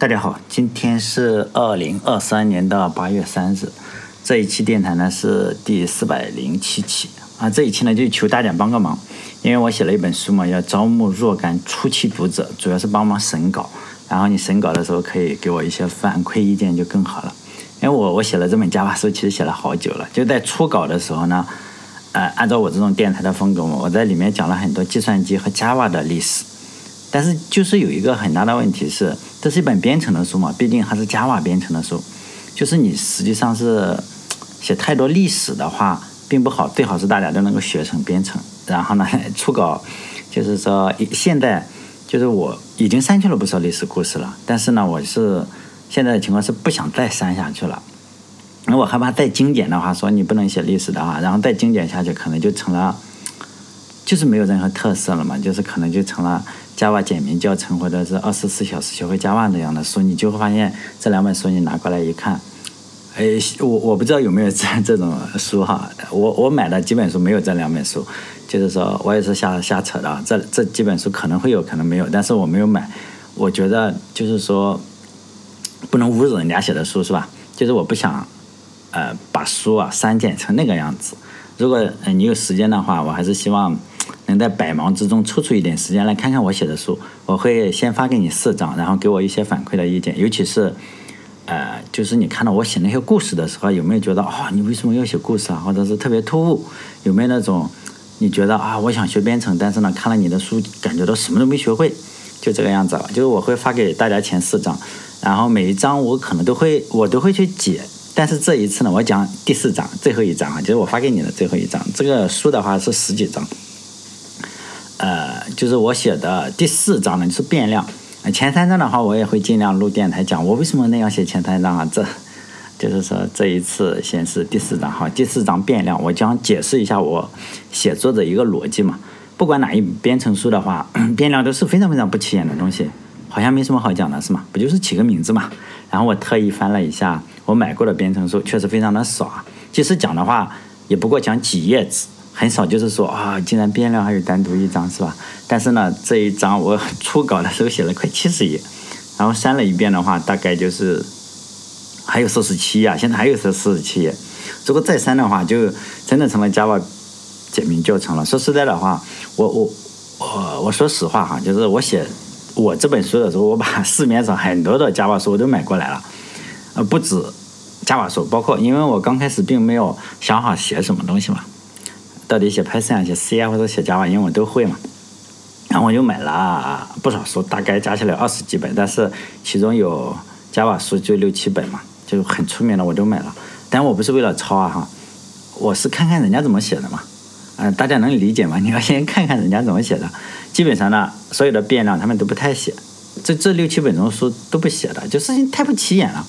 大家好，今天是二零二三年的八月三日，这一期电台呢是第四百零七期啊。这一期呢就求大家帮个忙，因为我写了一本书嘛，要招募若干初期读者，主要是帮忙审稿。然后你审稿的时候可以给我一些反馈意见就更好了。因为我我写了这本 Java 书，其实写了好久了。就在初稿的时候呢，呃，按照我这种电台的风格嘛，我在里面讲了很多计算机和 Java 的历史。但是就是有一个很大的问题是，这是一本编程的书嘛，毕竟还是 Java 编程的书，就是你实际上是写太多历史的话，并不好，最好是大家都能够学成编程。然后呢，初稿就是说现在就是我已经删去了不少历史故事了，但是呢，我是现在的情况是不想再删下去了，因为我害怕再精简的话，说你不能写历史的话，然后再精简下去，可能就成了就是没有任何特色了嘛，就是可能就成了。Java 简明教程，或者是二十四小时学会 Java 这样的书，你就会发现这两本书你拿过来一看，哎，我我不知道有没有这 这种书哈，我我买的几本书没有这两本书，就是说我也是瞎瞎扯的，这这几本书可能会有可能没有，但是我没有买，我觉得就是说不能侮辱人家写的书是吧？就是我不想呃把书啊删减成那个样子，如果你有时间的话，我还是希望。能在百忙之中抽出一点时间来看看我写的书，我会先发给你四张，然后给我一些反馈的意见。尤其是，呃，就是你看到我写那些故事的时候，有没有觉得啊，你为什么要写故事啊？或者是特别突兀？有没有那种你觉得啊，我想学编程，但是呢，看了你的书，感觉到什么都没学会，就这个样子了。就是我会发给大家前四张，然后每一张我可能都会我都会去解。但是这一次呢，我讲第四章最后一章啊，就是我发给你的最后一章。这个书的话是十几章。呃，就是我写的第四章呢，就是变量。前三章的话，我也会尽量录电台讲我为什么那样写前三章啊。这就是说这一次先是第四章哈，第四章变量，我将解释一下我写作的一个逻辑嘛。不管哪一编程书的话，变量都是非常非常不起眼的东西，好像没什么好讲的是吗？不就是起个名字嘛？然后我特意翻了一下我买过的编程书，确实非常的少啊。即使讲的话，也不过讲几页纸。很少，就是说啊，竟然变量还有单独一张是吧？但是呢，这一章我初稿的时候写了快七十页，然后删了一遍的话，大概就是还有四十七页，现在还有四四十七页。如果再删的话，就真的成了 Java 简明教程了。说实在的话，我我我我说实话哈，就是我写我这本书的时候，我把市面上很多的 Java 书我都买过来了，呃，不止 Java 书，包括因为我刚开始并没有想好写什么东西嘛。到底写 Python 写 C 啊，或者写 Java，因为我都会嘛。然后我就买了不少书，大概加起来二十几本，但是其中有 Java 书就六七本嘛，就很出名的我都买了。但我不是为了抄啊哈，我是看看人家怎么写的嘛。嗯，大家能理解吗？你要先看看人家怎么写的。基本上呢，所有的变量他们都不太写，这这六七本中书都不写的，就事情太不起眼了。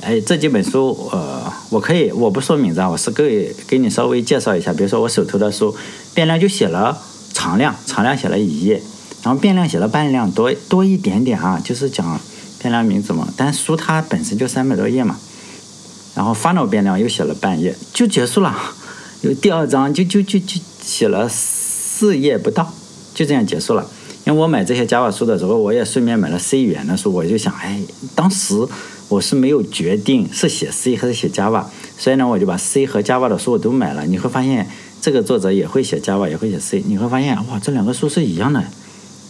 哎，这几本书，呃，我可以，我不说名字啊，我是给给你稍微介绍一下。比如说我手头的书，变量就写了常量，常量写了一页，然后变量写了半量多多一点点啊，就是讲变量名字嘛。但书它本身就三百多页嘛，然后 final 变量又写了半页，就结束了。有第二章就就就就写了四页不到，就这样结束了。因为我买这些 Java 书的时候，我也顺便买了 C 语言的书，我就想，哎，当时。我是没有决定是写 C 还是写 Java，所以呢，我就把 C 和 Java 的书我都买了。你会发现，这个作者也会写 Java，也会写 C。你会发现，哇，这两个书是一样的，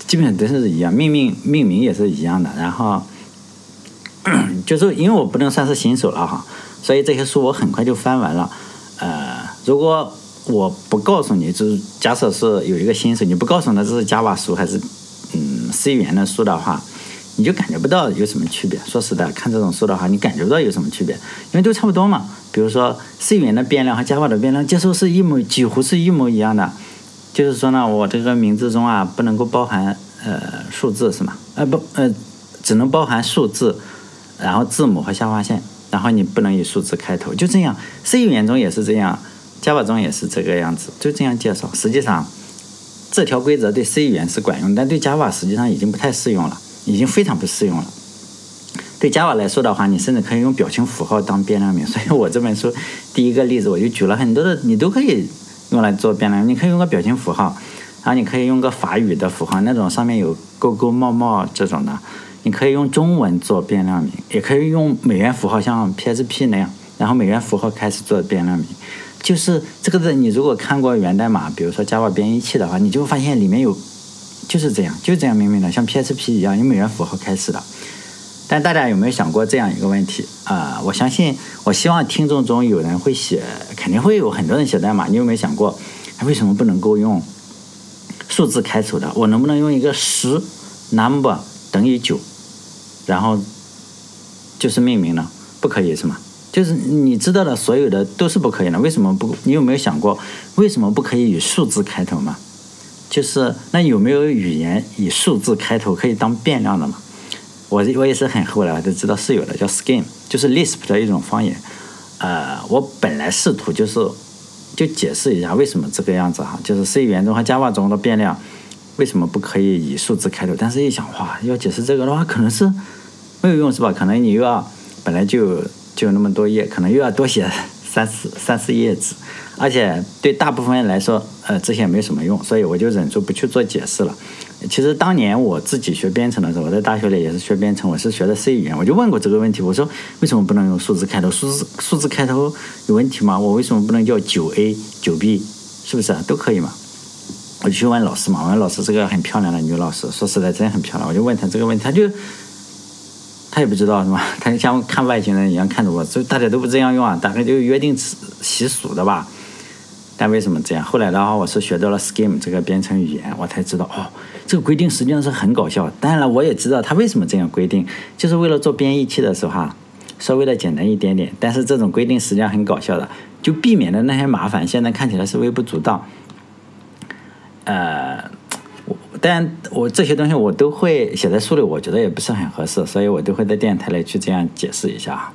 基本上都是一样，命名命名也是一样的。然后，就是因为我不能算是新手了哈，所以这些书我很快就翻完了。呃，如果我不告诉你，就是假设是有一个新手，你不告诉他这是 Java 书还是嗯 C 语言的书的话。你就感觉不到有什么区别。说实在，看这种书的话，你感觉不到有什么区别，因为都差不多嘛。比如说，C 语言的变量和 Java 的变量接收是一模，几乎是一模一样的。就是说呢，我这个名字中啊，不能够包含呃数字是吗？呃不呃，只能包含数字，然后字母和下划线，然后你不能以数字开头。就这样，C 语言中也是这样，Java 中也是这个样子，就这样介绍。实际上，这条规则对 C 语言是管用，但对 Java 实际上已经不太适用了。已经非常不适用了。对 Java 来说的话，你甚至可以用表情符号当变量名。所以我这本书第一个例子，我就举了很多的，你都可以用来做变量。你可以用个表情符号，然后你可以用个法语的符号，那种上面有勾勾冒冒这种的。你可以用中文做变量名，也可以用美元符号，像 PSP 那样，然后美元符号开始做变量名。就是这个字，你如果看过源代码，比如说 Java 编译器的话，你就发现里面有就是这样，就这样命名的，像 PHP 一样，用美元符号开始的。但大家有没有想过这样一个问题啊？我相信，我希望听众中有人会写，肯定会有很多人写代码。你有没有想过，为什么不能够用数字开头的？我能不能用一个十 number 等于九，然后就是命名呢？不可以是吗？就是你知道的所有的都是不可以的。为什么不？你有没有想过，为什么不可以以数字开头嘛？就是那有没有语言以数字开头可以当变量的嘛？我我也是很后来我才知道是有的，叫 Scheme，就是 Lisp 的一种方言。呃，我本来试图就是就解释一下为什么这个样子哈，就是 C 语言中和 Java 中的变量为什么不可以以数字开头？但是一想，哇，要解释这个的话，可能是没有用是吧？可能你又要本来就就那么多页，可能又要多写三四三四页纸，而且对大部分人来说，呃，这些没什么用，所以我就忍住不去做解释了。其实当年我自己学编程的时候，我在大学里也是学编程，我是学的 C 语言，我就问过这个问题，我说为什么不能用数字开头？数字数字开头有问题吗？我为什么不能叫九 A 九 B？是不是啊都可以嘛？我就去问老师嘛，我问老师是个很漂亮的女老师，说实在真很漂亮，我就问她这个问题，她就他也不知道是吧？他就像看外星人一样看着我，就大家都不这样用啊，大概就约定习俗的吧。但为什么这样？后来的话，我是学到了 Scheme 这个编程语言，我才知道哦，这个规定实际上是很搞笑。当然了，我也知道他为什么这样规定，就是为了做编译器的时候哈，稍微的简单一点点。但是这种规定实际上很搞笑的，就避免了那些麻烦。现在看起来是微不足道。呃，但我这些东西我都会写在书里，我觉得也不是很合适，所以我都会在电台里去这样解释一下，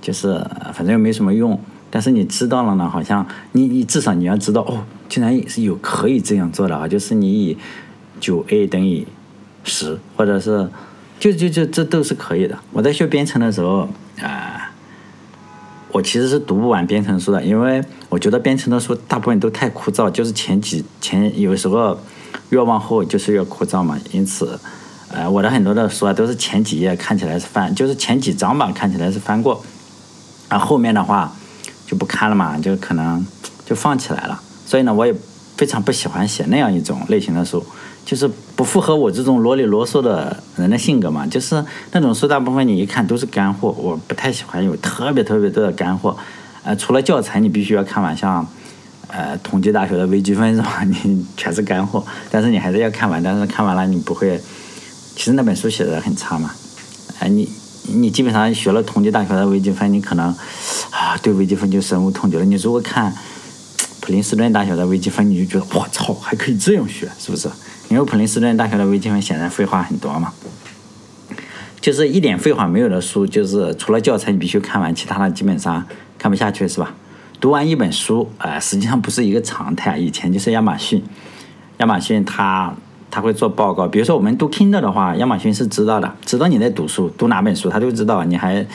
就是反正又没什么用。但是你知道了呢，好像你你至少你要知道哦，竟然是有可以这样做的啊，就是你以九 a 等于十，或者是就就就这都是可以的。我在学编程的时候啊，我其实是读不完编程书的，因为我觉得编程的书大部分都太枯燥，就是前几前有时候越往后就是越枯燥嘛。因此，呃，我的很多的书啊都是前几页看起来是翻，就是前几章吧看起来是翻过，啊后面的话。就不看了嘛，就可能就放起来了。所以呢，我也非常不喜欢写那样一种类型的书，就是不符合我这种啰里啰嗦的人的性格嘛。就是那种书，大部分你一看都是干货，我不太喜欢有特别特别多的干货。呃，除了教材你必须要看完，像呃同济大学的微积分是吧？你全是干货，但是你还是要看完。但是看完了你不会，其实那本书写的很差嘛。哎，你你基本上学了同济大学的微积分，你可能。啊，对微积分就深恶痛绝了。你如果看 普林斯顿大学的微积分，你就觉得我操，还可以这样学，是不是？因为普林斯顿大学的微积分显然废话很多嘛。就是一点废话没有的书，就是除了教材你必须看完，其他的基本上看不下去，是吧？读完一本书，呃，实际上不是一个常态。以前就是亚马逊，亚马逊它它会做报告，比如说我们读 Kindle 的话，亚马逊是知道的，知道你在读书，读哪本书，他都知道，你还。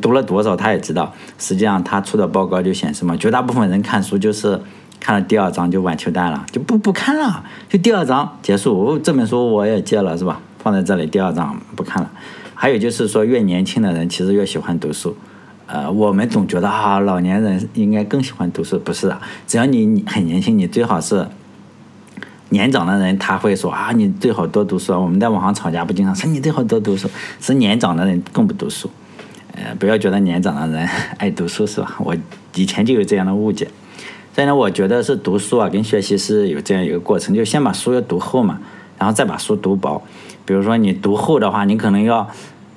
读了多少，他也知道。实际上，他出的报告就显示嘛，绝大部分人看书就是看了第二章就完球蛋了，就不不看了，就第二章结束。这本书我也借了，是吧？放在这里，第二章不看了。还有就是说，越年轻的人其实越喜欢读书。呃，我们总觉得啊，老年人应该更喜欢读书，不是啊。只要你很年轻，你最好是年长的人，他会说啊，你最好多读书。我们在网上吵架不经常说你最好多读书，是年长的人更不读书。呃，不要觉得年长的人爱读书是吧？我以前就有这样的误解。所以呢，我觉得是读书啊，跟学习是有这样一个过程，就先把书要读厚嘛，然后再把书读薄。比如说你读厚的话，你可能要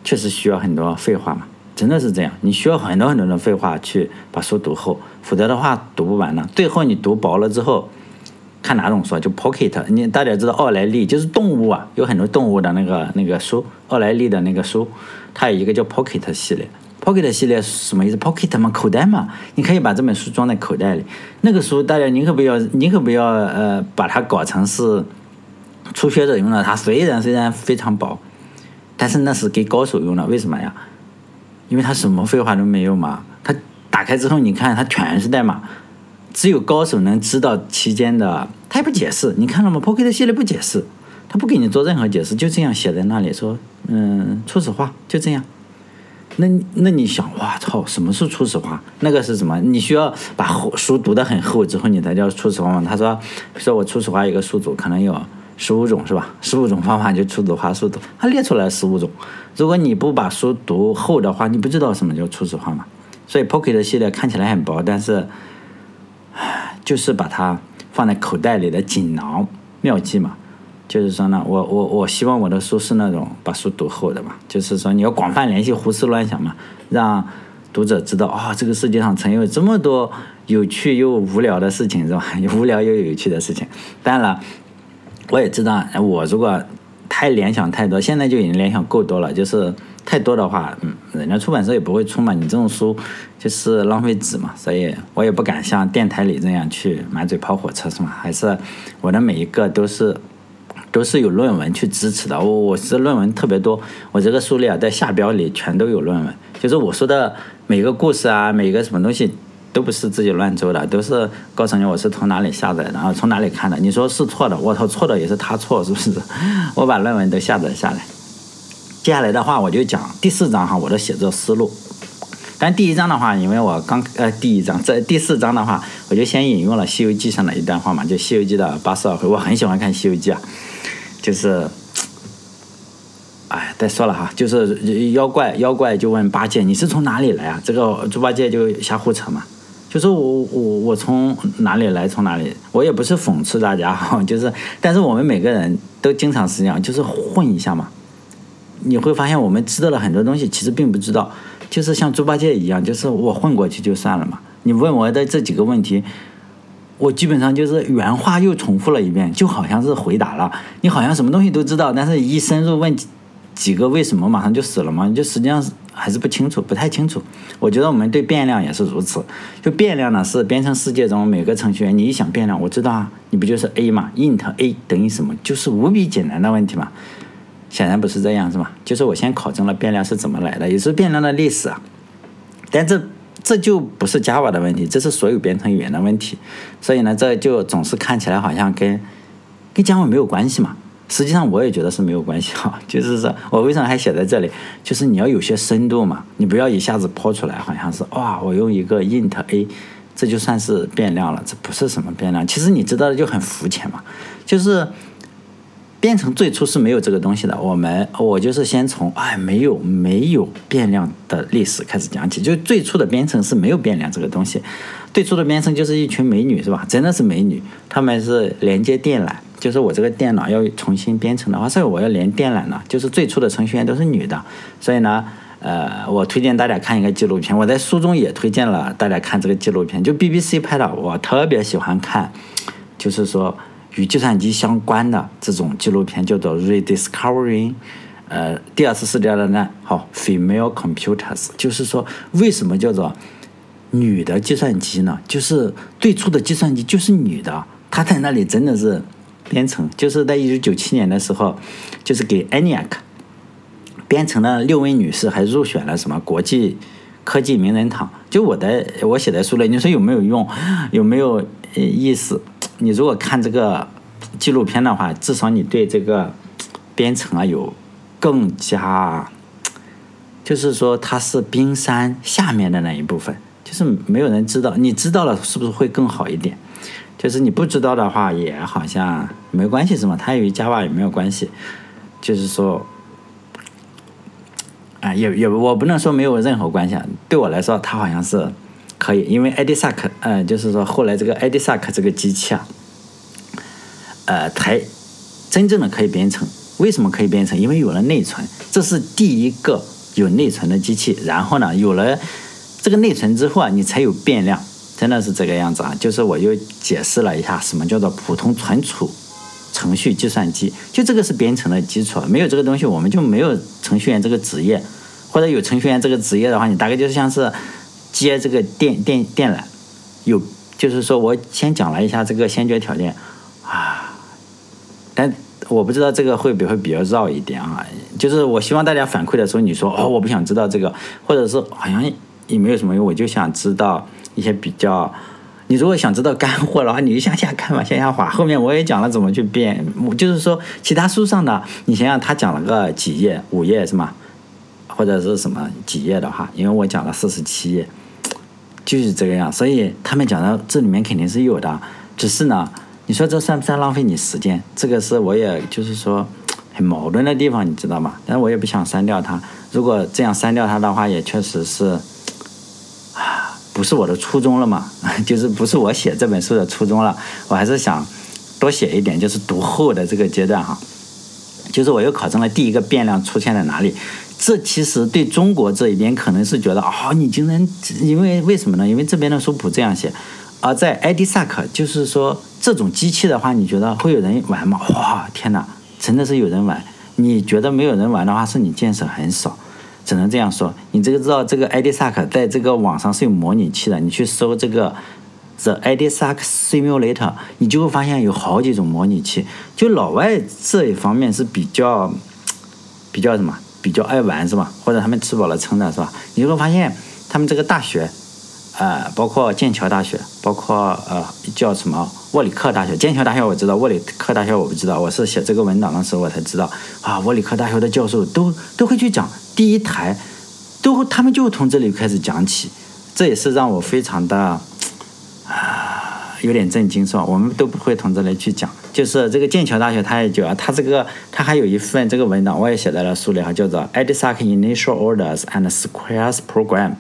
确实需要很多废话嘛，真的是这样，你需要很多很多的废话去把书读厚，否则的话读不完呢。最后你读薄了之后，看哪种书就 Pocket，你大家知道奥莱利就是动物啊，有很多动物的那个那个书，奥莱利的那个书。它有一个叫 Pocket 系列，Pocket 系列是什么意思？Pocket 嘛，口袋嘛，你可以把这本书装在口袋里。那个书，大家宁可不要，宁可不要呃，把它搞成是初学者用的。它虽然虽然非常薄，但是那是给高手用的。为什么呀？因为它什么废话都没有嘛。它打开之后，你看它全是代码，只有高手能知道期间的。他也不解释，你看了吗？Pocket 系列不解释。他不给你做任何解释，就这样写在那里说，嗯，初始化就这样。那那你想，哇操，什么是初始化？那个是什么？你需要把书读得很厚之后，你才叫初始化吗？他说，说我初始化一个数组可能有十五种是吧？十五种方法就初始化数组，他列出来十五种。如果你不把书读厚的话，你不知道什么叫初始化嘛。所以 Pocket 系列看起来很薄，但是，就是把它放在口袋里的锦囊妙计嘛。就是说呢，我我我希望我的书是那种把书读厚的嘛。就是说你要广泛联系，胡思乱想嘛，让读者知道啊，这个世界上曾有这么多有趣又无聊的事情，是吧？无聊又有趣的事情。当然了，我也知道，我如果太联想太多，现在就已经联想够多了。就是太多的话，嗯，人家出版社也不会出嘛。你这种书就是浪费纸嘛，所以我也不敢像电台里这样去满嘴跑火车，是吗？还是我的每一个都是。都是有论文去支持的，我我是论文特别多，我这个书里啊，在下标里全都有论文，就是我说的每个故事啊，每个什么东西都不是自己乱诌的，都是告诉你我是从哪里下载的，然后从哪里看的。你说是错的，我操，错的也是他错，是不是？我把论文都下载下来。接下来的话，我就讲第四章哈，我的写作思路。但第一章的话，因为我刚呃第一章这第四章的话，我就先引用了《西游记》上的一段话嘛，就《西游记》的八十二回，我很喜欢看《西游记》啊。就是，哎，再说了哈，就是妖怪，妖怪就问八戒：“你是从哪里来啊？”这个猪八戒就瞎胡扯嘛，就是我我我从哪里来，从哪里，我也不是讽刺大家哈，就是，但是我们每个人都经常是这样，就是混一下嘛。你会发现，我们知道了很多东西，其实并不知道，就是像猪八戒一样，就是我混过去就算了嘛。你问我的这几个问题。我基本上就是原话又重复了一遍，就好像是回答了。你好像什么东西都知道，但是一深入问几个为什么，马上就死了嘛？你就实际上还是不清楚，不太清楚。我觉得我们对变量也是如此。就变量呢，是编程世界中每个程序员，你一想变量，我知道啊，你不就是 a 嘛？int a 等于什么？就是无比简单的问题嘛。显然不是这样，是吧？就是我先考证了变量是怎么来的，也是变量的历史啊。但这。这就不是 Java 的问题，这是所有编程语言的问题。所以呢，这就总是看起来好像跟跟 Java 没有关系嘛。实际上我也觉得是没有关系哈。就是说我为什么还写在这里？就是你要有些深度嘛，你不要一下子抛出来，好像是哇，我用一个 int a，这就算是变量了，这不是什么变量。其实你知道的就很肤浅嘛，就是。编程最初是没有这个东西的。我们我就是先从哎没有没有变量的历史开始讲起。就最初的编程是没有变量这个东西。最初的编程就是一群美女是吧？真的是美女，她们是连接电缆。就是我这个电脑要重新编程的话，所以我要连电缆呢。就是最初的程序员都是女的。所以呢，呃，我推荐大家看一个纪录片。我在书中也推荐了大家看这个纪录片，就 BBC 拍的，我特别喜欢看。就是说。与计算机相关的这种纪录片叫做《Rediscovering》，呃，第二次世界大战，好，Female Computers，就是说为什么叫做女的计算机呢？就是最初的计算机就是女的，她在那里真的是编程，就是在一九九七年的时候，就是给 ENIAC 编程的六位女士还入选了什么国际科技名人堂。就我的我写的书了，你说有没有用？有没有意思？你如果看这个纪录片的话，至少你对这个编程啊有更加，就是说它是冰山下面的那一部分，是没有人知道。你知道了，是不是会更好一点？就是你不知道的话，也好像没关系，是吗？它与 Java 也没有关系。就是说，啊，也也我不能说没有任何关系。啊。对我来说，它好像是。可以，因为 EDISAC，呃，就是说后来这个 EDISAC 这个机器啊，呃，才真正的可以编程。为什么可以编程？因为有了内存，这是第一个有内存的机器。然后呢，有了这个内存之后啊，你才有变量，真的是这个样子啊。就是我又解释了一下什么叫做普通存储程序计算机，就这个是编程的基础。没有这个东西，我们就没有程序员这个职业，或者有程序员这个职业的话，你大概就是像是。接这个电电电缆，有就是说我先讲了一下这个先决条件啊，但我不知道这个会不会比较绕一点啊。就是我希望大家反馈的时候，你说哦我不想知道这个，或者是好像也没有什么用，我就想知道一些比较你如果想知道干货的话，你就向下看嘛，向下滑。后面我也讲了怎么去变，就是说其他书上的，你想想他讲了个几页，五页是吗？或者是什么几页的话，因为我讲了四十七页，就是这个样。所以他们讲的这里面肯定是有的，只是呢，你说这算不算浪费你时间？这个是我也就是说很矛盾的地方，你知道吗？但是我也不想删掉它。如果这样删掉它的话，也确实是。不是我的初衷了嘛？就是不是我写这本书的初衷了。我还是想多写一点，就是读后的这个阶段哈。就是我又考证了第一个变量出现在哪里。这其实对中国这一边可能是觉得啊，你竟然因为为什么呢？因为这边的书不这样写。而在 IDSAC，就是说这种机器的话，你觉得会有人玩吗？哇，天哪，真的是有人玩。你觉得没有人玩的话，是你见识很少。只能这样说，你这个知道这个 IDSAK 在这个网上是有模拟器的，你去搜这个 The IDSAK Simulator，你就会发现有好几种模拟器。就老外这一方面是比较比较什么，比较爱玩是吧？或者他们吃饱了撑的是吧？你就会发现他们这个大学。呃，包括剑桥大学，包括呃叫什么沃里克大学。剑桥大学我知道，沃里克大学我不知道。我是写这个文档的时候我才知道啊，沃里克大学的教授都都会去讲第一台，都他们就从这里开始讲起，这也是让我非常的啊有点震惊，是吧？我们都不会从这里去讲，就是这个剑桥大学，它也就它这个它还有一份这个文档，我也写在了书里哈，叫做 Edisac Initial Orders and Squares Program。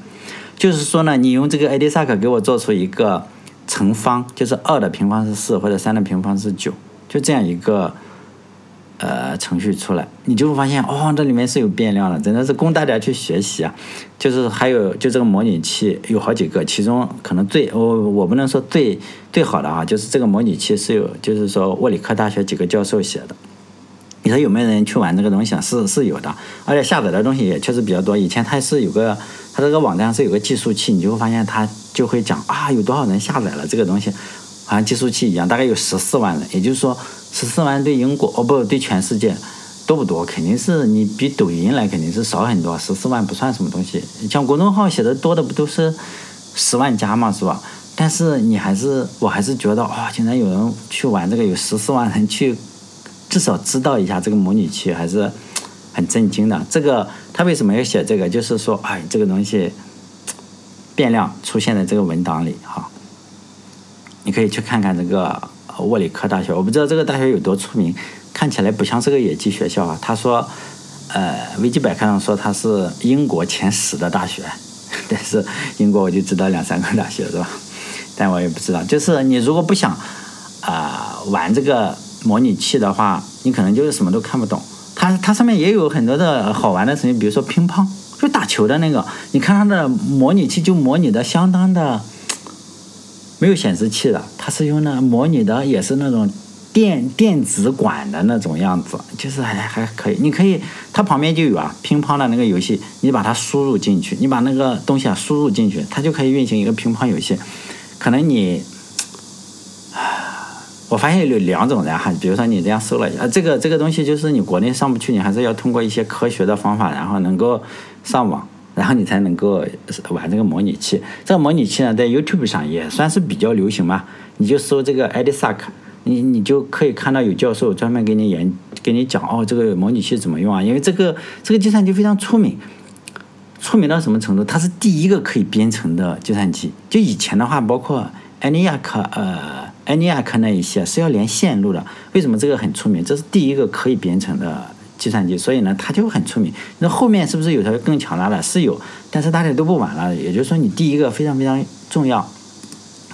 就是说呢，你用这个 IDSAC 给我做出一个乘方，就是二的平方是四，或者三的平方是九，就这样一个呃程序出来，你就会发现哦，这里面是有变量的，真的是供大家去学习啊。就是还有就这个模拟器有好几个，其中可能最我我不能说最最好的啊，就是这个模拟器是有，就是说沃里克大学几个教授写的。你说有没有人去玩这个东西啊？是是有的，而且下载的东西也确实比较多。以前它是有个。它这个网站是有个计数器，你就会发现它就会讲啊，有多少人下载了这个东西，好像计数器一样，大概有十四万人。也就是说，十四万对英国哦不对全世界多不多？肯定是你比抖音来肯定是少很多。十四万不算什么东西，像公众号写的多的不都是十万加嘛，是吧？但是你还是我还是觉得啊，竟然有人去玩这个，有十四万人去，至少知道一下这个模拟器还是。很震惊的，这个他为什么要写这个？就是说，哎，这个东西变量出现在这个文档里哈。你可以去看看这个沃里克大学，我不知道这个大学有多出名，看起来不像是个野鸡学校啊。他说，呃，维基百科上说它是英国前十的大学，但是英国我就知道两三个大学是吧？但我也不知道，就是你如果不想啊玩这个模拟器的话，你可能就是什么都看不懂。它它上面也有很多的好玩的程序，比如说乒乓，就打球的那个。你看它的模拟器就模拟的相当的没有显示器的，它是用的模拟的也是那种电电子管的那种样子，就是还还可以。你可以，它旁边就有啊，乒乓的那个游戏，你把它输入进去，你把那个东西啊输入进去，它就可以运行一个乒乓游戏。可能你。我发现有两种人哈，比如说你这样搜了一下，这个这个东西就是你国内上不去，你还是要通过一些科学的方法，然后能够上网，然后你才能够玩这个模拟器。这个模拟器呢，在 YouTube 上也算是比较流行嘛。你就搜这个 Edisac，你你就可以看到有教授专门给你演给你讲哦，这个模拟器怎么用啊？因为这个这个计算机非常出名，出名到什么程度？它是第一个可以编程的计算机。就以前的话，包括 ENIAC，呃。ENIAC 那一些是要连线路的，为什么这个很出名？这是第一个可以编程的计算机，所以呢，它就很出名。那后面是不是有条更强大的？是有，但是大家都不玩了。也就是说，你第一个非常非常重要。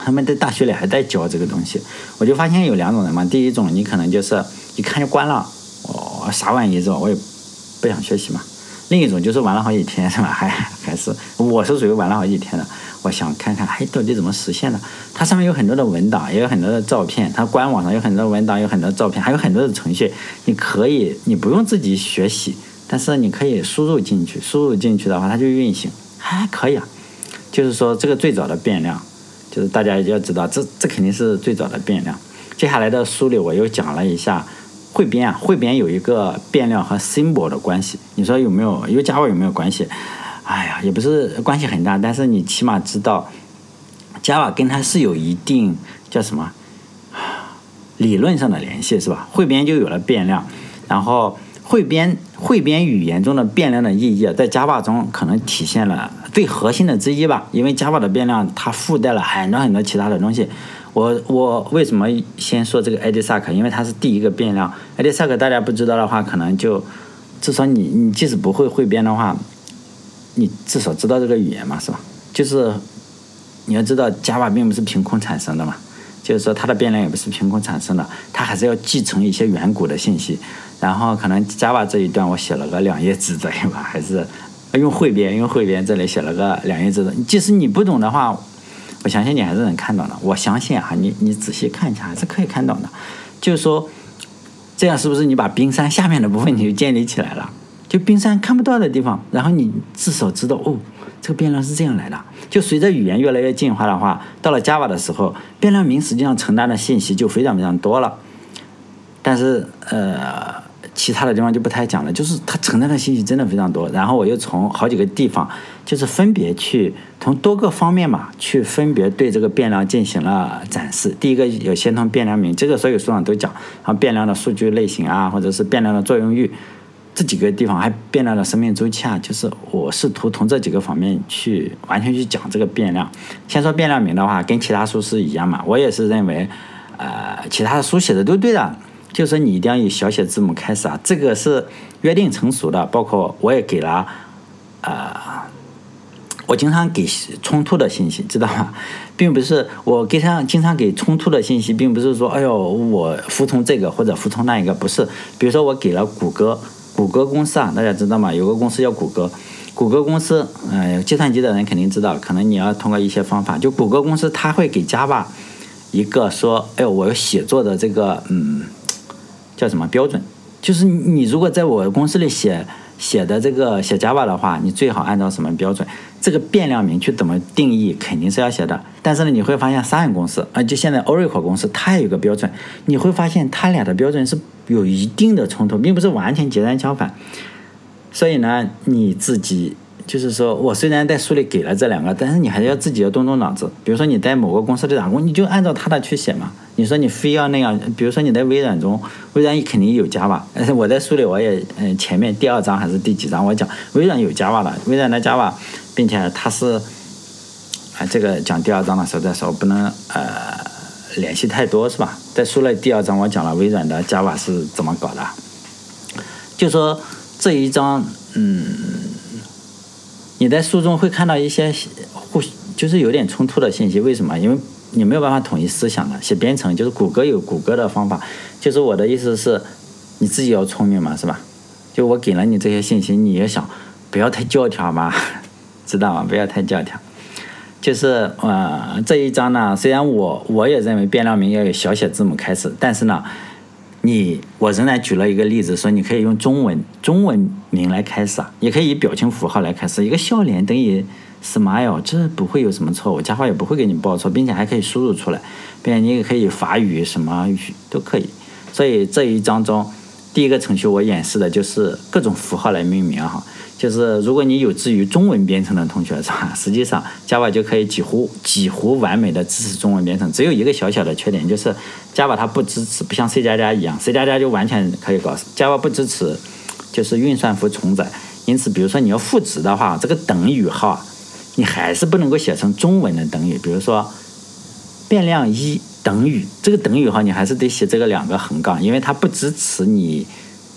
他们在大学里还在教这个东西，我就发现有两种人嘛。第一种，你可能就是一看就关了，哦，啥玩意是吧？我也不想学习嘛。另一种就是玩了好几天是吧？还还是我是属于玩了好几天的。我想看看，哎，到底怎么实现的？它上面有很多的文档，也有很多的照片。它官网上有很多文档，有很多照片，还有很多的程序。你可以，你不用自己学习，但是你可以输入进去。输入进去的话，它就运行，还可以啊。就是说，这个最早的变量，就是大家要知道，这这肯定是最早的变量。接下来的书里我又讲了一下汇编啊，汇编有一个变量和 symbol 的关系。你说有没有？有加 a 有没有关系？哎呀，也不是关系很大，但是你起码知道 Java 跟它是有一定叫什么理论上的联系，是吧？汇编就有了变量，然后汇编汇编语言中的变量的意义，在 Java 中可能体现了最核心的之一吧。因为 Java 的变量它附带了很多很多其他的东西。我我为什么先说这个 IDSAC？因为它是第一个变量。IDSAC 大家不知道的话，可能就至少你你即使不会汇编的话，你至少知道这个语言嘛，是吧？就是你要知道，Java 并不是凭空产生的嘛，就是说它的变量也不是凭空产生的，它还是要继承一些远古的信息。然后可能 Java 这一段我写了个两页纸对吧？还是用汇编，用汇编这里写了个两页纸的。即使你不懂的话。我相信你还是能看到的。我相信哈，你你仔细看一下还是可以看到的。就是说，这样是不是你把冰山下面的部分你就建立起来了？就冰山看不到的地方，然后你至少知道哦，这个变量是这样来的。就随着语言越来越进化的话，到了 Java 的时候，变量名实际上承担的信息就非常非常多了。但是呃。其他的地方就不太讲了，就是它承担的信息真的非常多。然后我又从好几个地方，就是分别去从多个方面嘛，去分别对这个变量进行了展示。第一个有先从变量名，这个所有书上都讲，然后变量的数据类型啊，或者是变量的作用域，这几个地方还变量的生命周期啊，就是我试图从这几个方面去完全去讲这个变量。先说变量名的话，跟其他书是一样嘛，我也是认为，呃，其他的书写的都对的。就是你一定要以小写字母开始啊，这个是约定成熟的。包括我也给了，呃，我经常给冲突的信息，知道吗？并不是我给他经常给冲突的信息，并不是说，哎呦，我服从这个或者服从那一个，不是。比如说我给了谷歌，谷歌公司啊，大家知道吗？有个公司叫谷歌，谷歌公司，呃，计算机的人肯定知道，可能你要通过一些方法，就谷歌公司他会给 Java 一个说，哎呦，我要写作的这个，嗯。叫什么标准？就是你如果在我公司里写写的这个写 Java 的话，你最好按照什么标准？这个变量名去怎么定义，肯定是要写的。但是呢，你会发现三 a 公司啊，就现在 Oracle 公司，它也有个标准。你会发现它俩的标准是有一定的冲突，并不是完全截然相反。所以呢，你自己。就是说，我虽然在书里给了这两个，但是你还是要自己要动动脑子。比如说你在某个公司里打工，你就按照他的去写嘛。你说你非要那样，比如说你在微软中，微软肯定有 Java。但是我在书里我也，嗯，前面第二章还是第几章我讲微软有 Java 的，微软的 Java，并且它是，啊，这个讲第二章的时候再说，不能呃联系太多是吧？在书的第二章我讲了微软的 Java 是怎么搞的，就说这一章，嗯。你在书中会看到一些互就是有点冲突的信息，为什么？因为你没有办法统一思想的。写编程就是谷歌有谷歌的方法，就是我的意思是，你自己要聪明嘛，是吧？就我给了你这些信息，你也想不要太教条嘛，知道吗？不要太教条。就是呃这一章呢，虽然我我也认为变量名要有小写字母开始，但是呢。你我仍然举了一个例子，说你可以用中文中文名来开始啊，也可以以表情符号来开始，一个笑脸等于 smile，这不会有什么错误，Java 也不会给你报错，并且还可以输入出来，并且你也可以法语什么语都可以。所以这一章中，第一个程序我演示的就是各种符号来命名哈。就是如果你有志于中文编程的同学是吧？实际上 Java 就可以几乎几乎完美的支持中文编程，只有一个小小的缺点就是 Java 它不支持，不像 C 加加一样，C 加加就完全可以搞。Java 不支持，就是运算符重载，因此比如说你要赋值的话，这个等于号你还是不能够写成中文的等于。比如说变量一等于这个等于号，你还是得写这个两个横杠，因为它不支持你。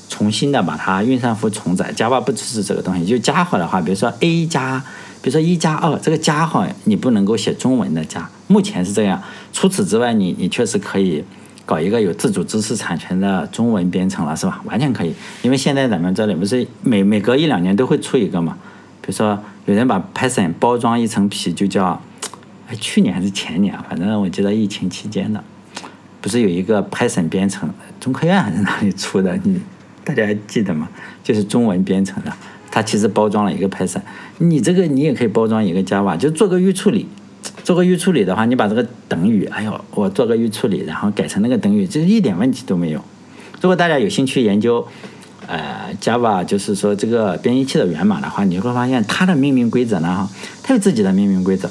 重新的把它运算符重载，Java 不支持这个东西。就加号的话，比如说 a 加，比如说一加二，这个加号你不能够写中文的加，目前是这样。除此之外，你你确实可以搞一个有自主知识产权的中文编程了，是吧？完全可以，因为现在咱们这里不是每每隔一两年都会出一个嘛。比如说有人把 Python 包装一层皮，就叫，去年还是前年，反正我记得疫情期间的，不是有一个 Python 编程，中科院还是哪里出的？你。大家还记得吗？就是中文编程的，它其实包装了一个 Python。你这个你也可以包装一个 Java，就做个预处理。做个预处理的话，你把这个等于，哎呦，我做个预处理，然后改成那个等于，这一点问题都没有。如果大家有兴趣研究，呃，Java 就是说这个编译器的源码的话，你会发现它的命名规则呢，它有自己的命名规则。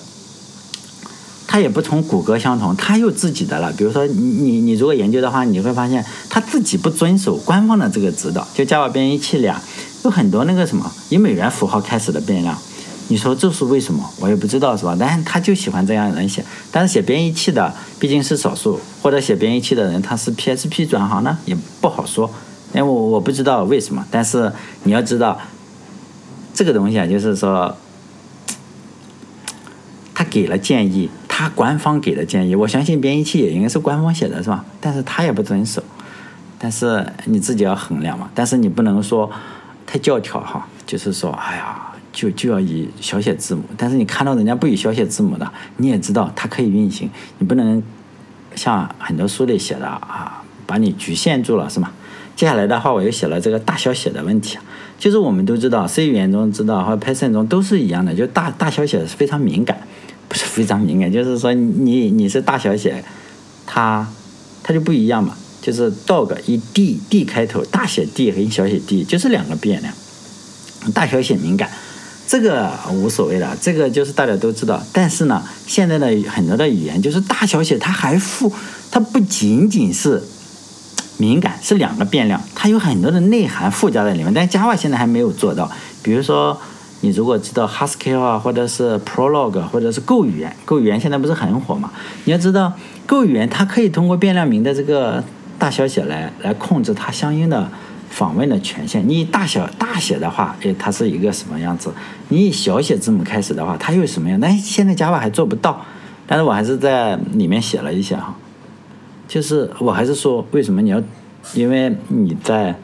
它也不同谷歌相同，它有自己的了。比如说你你你如果研究的话，你会发现它自己不遵守官方的这个指导。就 Java 编译器里啊，有很多那个什么以美元符号开始的变量。你说这是为什么？我也不知道是吧？但是他就喜欢这样人写。但是写编译器的毕竟是少数，或者写编译器的人他是 PSP 转行呢，也不好说。因为我我不知道为什么。但是你要知道，这个东西啊，就是说，他给了建议，他官方给的建议，我相信编译器也应该是官方写的，是吧？但是他也不遵守。但是你自己要衡量嘛。但是你不能说太教条哈，就是说，哎呀。就就要以小写字母，但是你看到人家不以小写字母的，你也知道它可以运行，你不能像很多书里写的啊，把你局限住了，是吗？接下来的话，我又写了这个大小写的问题，就是我们都知道，C 语言中知道和 Python 中都是一样的，就大大小写是非常敏感，是非常敏感，就是说你你是大小写，它它就不一样嘛，就是 dog 以 d d 开头，大写 d 和小写 d 就是两个变量，大小写敏感。这个无所谓的，这个就是大家都知道。但是呢，现在的很多的语言就是大小写，它还附，它不仅仅是敏感，是两个变量，它有很多的内涵附加在里面。但 Java 现在还没有做到。比如说，你如果知道 Haskell 啊，或者是 Prolog，或者是 Go 语言，Go 语言现在不是很火嘛？你要知道，Go 语言它可以通过变量名的这个大小写来来控制它相应的。访问的权限，你大小大写的话，哎，它是一个什么样子？你以小写字母开始的话，它又什么样？但现在 Java 还做不到，但是我还是在里面写了一下哈，就是我还是说，为什么你要？因为你在，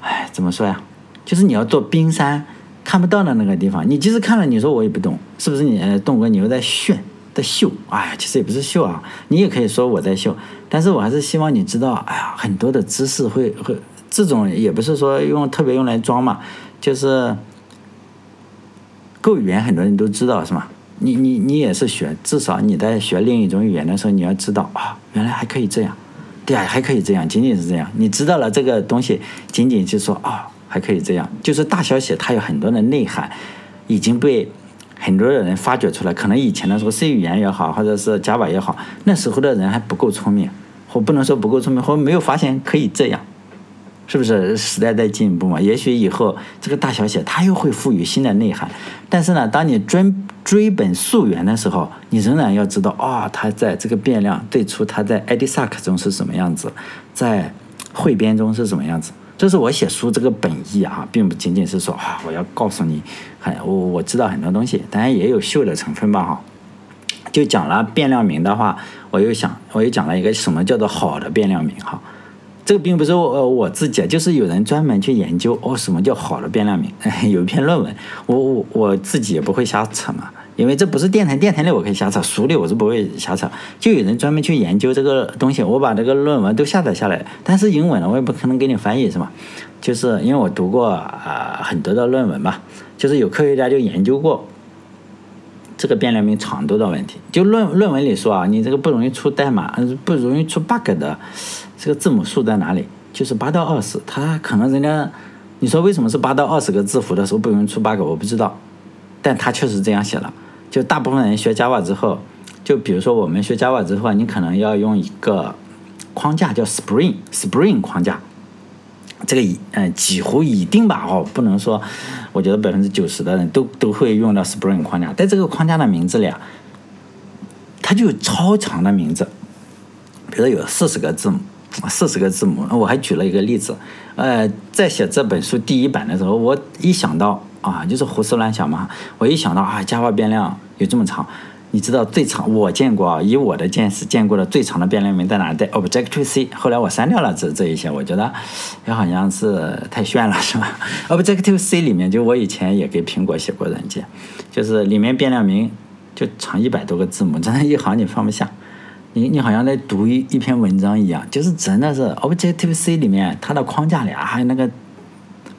哎，怎么说呀？就是你要做冰山看不到的那个地方，你即使看了，你说我也不懂，是不是？你动哥，你又在炫，在秀？哎呀，其实也不是秀啊，你也可以说我在秀，但是我还是希望你知道，哎呀，很多的知识会会。这种也不是说用特别用来装嘛，就是够语言很多人都知道是吗？你你你也是学，至少你在学另一种语言的时候，你要知道啊，原来还可以这样，对啊，还可以这样，仅仅是这样。你知道了这个东西，仅仅是说啊，还可以这样，就是大小写它有很多的内涵，已经被很多的人发掘出来。可能以前的时候 C 语言也好，或者是 Java 也好，那时候的人还不够聪明，或不能说不够聪明，或没有发现可以这样。是不是时代在进步嘛？也许以后这个大小写它又会赋予新的内涵。但是呢，当你追追本溯源的时候，你仍然要知道啊，它在这个变量最初它在 Edsac 中是什么样子，在汇编中是什么样子。这是我写书这个本意啊，并不仅仅是说啊，我要告诉你很我我知道很多东西，当然也有秀的成分吧哈。就讲了变量名的话，我又想我又讲了一个什么叫做好的变量名哈。这个并不是我我自己，就是有人专门去研究哦，什么叫好的变量名？有一篇论文，我我我自己也不会瞎扯嘛，因为这不是电台，电台里我可以瞎扯，书里我是不会瞎扯。就有人专门去研究这个东西，我把这个论文都下载下来，但是英文的我也不可能给你翻译，是吧？就是因为我读过啊很多的论文嘛，就是有科学家就研究过这个变量名长度的问题。就论论文里说啊，你这个不容易出代码，不容易出 bug 的。这个字母数在哪里？就是八到二十，它可能人家，你说为什么是八到二十个字符的时候不容易出 bug？我不知道，但他确实这样写了。就大部分人学 Java 之后，就比如说我们学 Java 之后，你可能要用一个框架叫 Spring Spring 框架，这个嗯几乎一定吧哦，不能说，我觉得百分之九十的人都都会用到 Spring 框架。在这个框架的名字里啊，它就有超长的名字，比如有四十个字母。四十个字母，我还举了一个例子，呃，在写这本书第一版的时候，我一想到啊，就是胡思乱想嘛，我一想到啊，Java 变量有这么长，你知道最长我见过啊，以我的见识见过的最长的变量名在哪？在 Objective C。后来我删掉了这这一些，我觉得也好像是太炫了，是吧？Objective C 里面就我以前也给苹果写过软件，就是里面变量名就长一百多个字母，真的一行你放不下。你你好像在读一一篇文章一样，就是真的是 Objective C 里面它的框架里啊，还有那个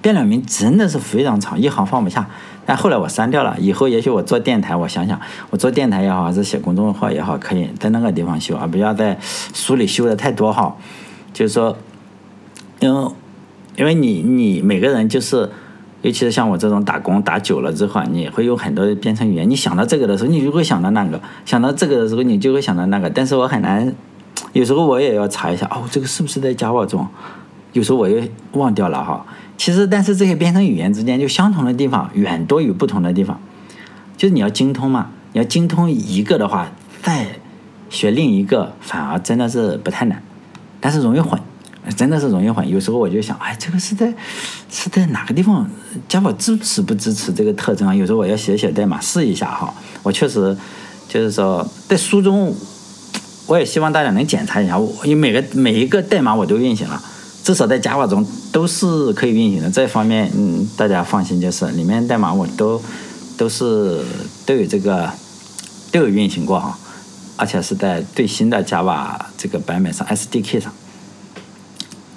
变量名真的是非常长，一行放不下。但后来我删掉了，以后也许我做电台，我想想，我做电台也好，还是写公众号也好，可以在那个地方修啊，不要在书里修的太多哈。就是说，因为因为你你每个人就是尤其是像我这种打工打久了之后，你会有很多编程语言。你想到这个的时候，你就会想到那个；想到这个的时候，你就会想到那个。但是我很难，有时候我也要查一下，哦，这个是不是在 Java 中？有时候我又忘掉了哈。其实，但是这些编程语言之间就相同的地方远多于不同的地方。就是你要精通嘛，你要精通一个的话，再学另一个反而真的是不太难，但是容易混。真的是容易混，有时候我就想，哎，这个是在是在哪个地方？Java 支持不支持这个特征啊？有时候我要写写代码试一下哈。我确实就是说，在书中，我也希望大家能检查一下，我因为每个每一个代码我都运行了，至少在 Java 中都是可以运行的。这方面，嗯，大家放心就是，里面代码我都都是都有这个都有运行过哈，而且是在最新的 Java 这个版本上 SDK 上。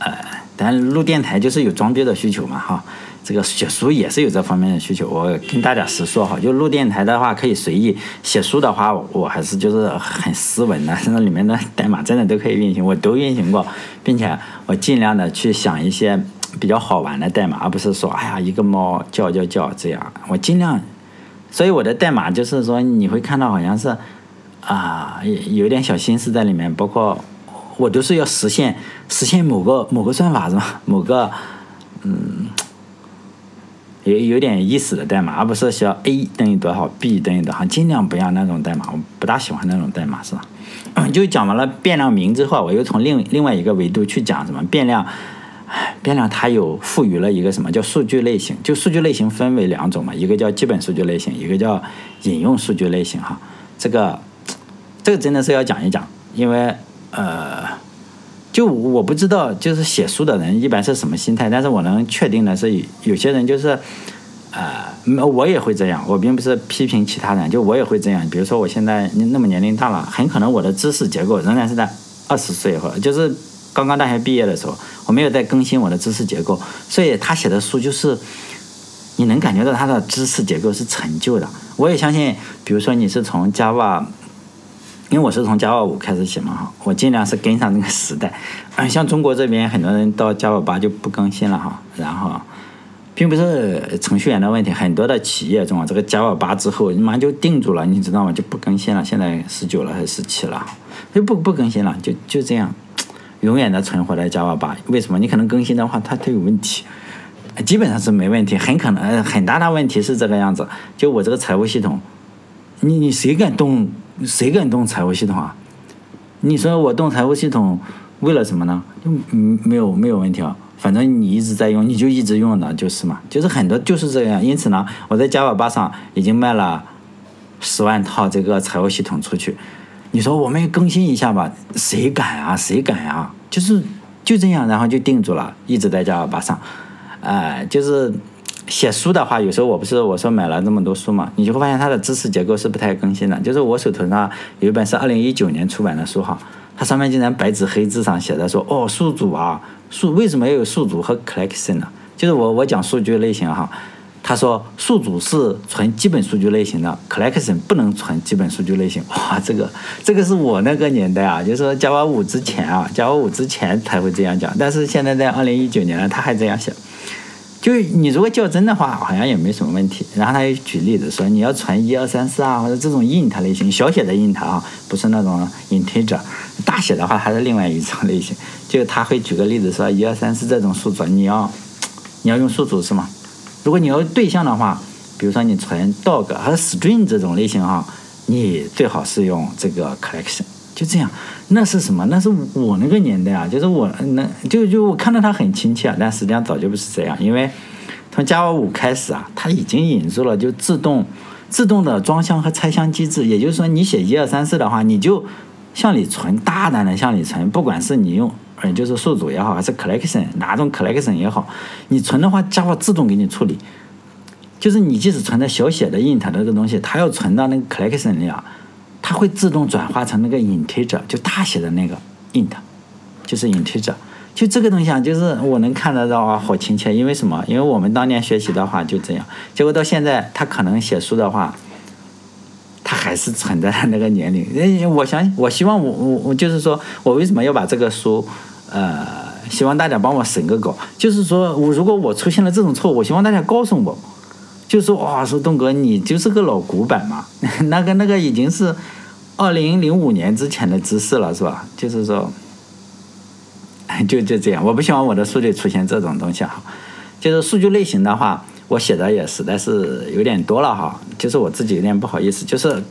呃，咱录电台就是有装逼的需求嘛，哈，这个写书也是有这方面的需求。我跟大家实说哈，就录电台的话可以随意，写书的话我还是就是很斯文的，那里面的代码真的都可以运行，我都运行过，并且我尽量的去想一些比较好玩的代码，而不是说哎呀一个猫叫叫叫这样，我尽量，所以我的代码就是说你会看到好像是啊有点小心思在里面，包括。我都是要实现实现某个某个算法是吧？某个嗯，有有点意思的代码，而不是写 a 等于多少，b 等于多少，尽量不要那种代码，我不大喜欢那种代码是吧？就讲完了变量名之后，我又从另另外一个维度去讲什么变量？变量它有赋予了一个什么叫数据类型？就数据类型分为两种嘛，一个叫基本数据类型，一个叫引用数据类型哈。这个这个真的是要讲一讲，因为。呃，就我不知道，就是写书的人一般是什么心态，但是我能确定的是，有些人就是，呃，我也会这样，我并不是批评其他人，就我也会这样。比如说我现在那么年龄大了，很可能我的知识结构仍然是在二十岁或就是刚刚大学毕业的时候，我没有在更新我的知识结构，所以他写的书就是，你能感觉到他的知识结构是陈旧的。我也相信，比如说你是从 Java。因为我是从 Java 五开始写嘛哈，我尽量是跟上那个时代。嗯，像中国这边很多人到 Java 八就不更新了哈，然后，并不是程序员的问题，很多的企业中啊，这个 Java 八之后，马上就定住了，你知道吗？就不更新了。现在十九了还是十七了？就不不更新了，就就这样，永远的存活在 Java 八。为什么？你可能更新的话，它它有问题，基本上是没问题，很可能很大的问题是这个样子。就我这个财务系统，你你谁敢动？谁敢动财务系统啊？你说我动财务系统为了什么呢？就嗯没有没有问题啊，反正你一直在用，你就一直用的就是嘛，就是很多就是这样。因此呢，我在 Java 八上已经卖了十万套这个财务系统出去。你说我们更新一下吧？谁敢啊？谁敢啊？就是就这样，然后就定住了，一直在 Java 八上，哎，就是。写书的话，有时候我不是我说买了这么多书嘛，你就会发现它的知识结构是不太更新的。就是我手头上有一本是二零一九年出版的书哈，它上面竟然白纸黑字上写的说，哦，数组啊，数为什么要有数组和 collection 呢？就是我我讲数据类型哈，他说数组是存基本数据类型的，collection 不能存基本数据类型。哇，这个这个是我那个年代啊，就是说 Java 五之前啊，Java 五之前才会这样讲，但是现在在二零一九年了，他还这样写。就你如果较真的话，好像也没什么问题。然后他又举例子说，你要传一二三四啊，或者这种 int 类型，小写的 int 啊，不是那种 integer。大写的话，它是另外一种类型。就他会举个例子说，一二三四这种数组，你要你要用数组是吗？如果你要对象的话，比如说你存 dog 和 string 这种类型哈，你最好是用这个 collection。就这样，那是什么？那是我那个年代啊，就是我那就就我看到它很亲切，但实际上早就不是这样。因为从 Java 五开始啊，它已经引入了就自动自动的装箱和拆箱机制。也就是说，你写一二三四的话，你就向里存，大胆的向里存，不管是你用嗯就是数组也好，还是 collection 哪种 collection 也好，你存的话，Java 自动给你处理。就是你即使存在小写的 int 这个东西，它要存到那个 collection 里啊。它会自动转化成那个 integer，就大写的那个 int，就是 integer，就这个东西啊，就是我能看得到啊，好亲切。因为什么？因为我们当年学习的话就这样，结果到现在他可能写书的话，他还是存在那个年龄。我想，我希望我我我就是说我为什么要把这个书呃希望大家帮我审个稿。就是说我如果我出现了这种错误，我希望大家告诉我。就说哇，说东哥你就是个老古板嘛，那个那个已经是二零零五年之前的知识了，是吧？就是说，就就这样，我不希望我的数据出现这种东西哈。就是数据类型的话，我写的也实在是有点多了哈，就是我自己有点不好意思，就是。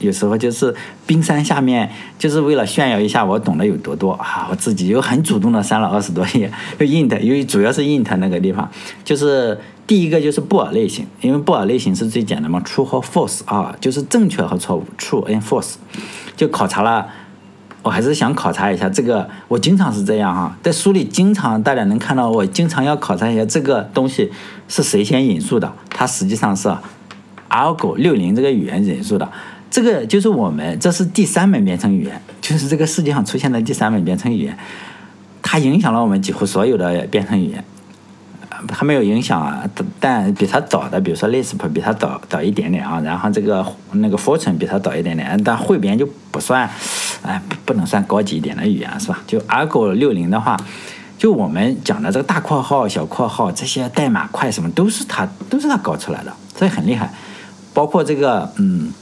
有时候就是冰山下面，就是为了炫耀一下我懂得有多多啊！我自己又很主动的删了二十多页，又 int，因为主要是 int 那个地方，就是第一个就是布尔类型，因为布尔类型是最简单嘛，true 和 false 啊，就是正确和错误，true and false，就考察了。我还是想考察一下这个，我经常是这样哈，在书里经常大家能看到，我经常要考察一下这个东西是谁先引述的，它实际上是 Algo 六零这个语言引述的。这个就是我们，这是第三门编程语言，就是这个世界上出现的第三门编程语言，它影响了我们几乎所有的编程语言，还没有影响啊，但比它早的，比如说 Lisp 比它早早一点点啊，然后这个那个 Fortune 比它早一点点，但汇编就不算，哎，不能算高级一点的语言是吧？就 Argo 六零的话，就我们讲的这个大括号、小括号这些代码块什么，都是它都是它搞出来的，所以很厉害，包括这个嗯。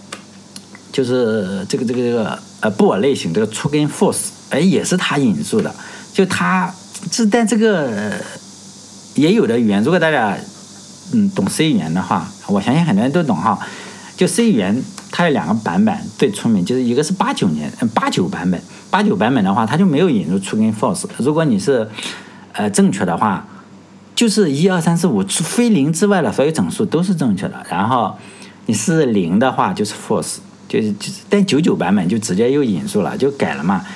就是这个这个这个呃布尔类型这个 true 跟 false，哎也是他引入的，就他这但这个也有的语言，如果大家嗯懂 C 语言的话，我相信很多人都懂哈。就 C 语言它有两个版本最出名，就是一个是八九年八九版本，八九版本的话它就没有引入 true 跟 false。如果你是呃正确的话，就是一二三四五除非零之外的所有整数都是正确的，然后你是零的话就是 false。就是就是，但九九版本就直接又引入了，就改了嘛，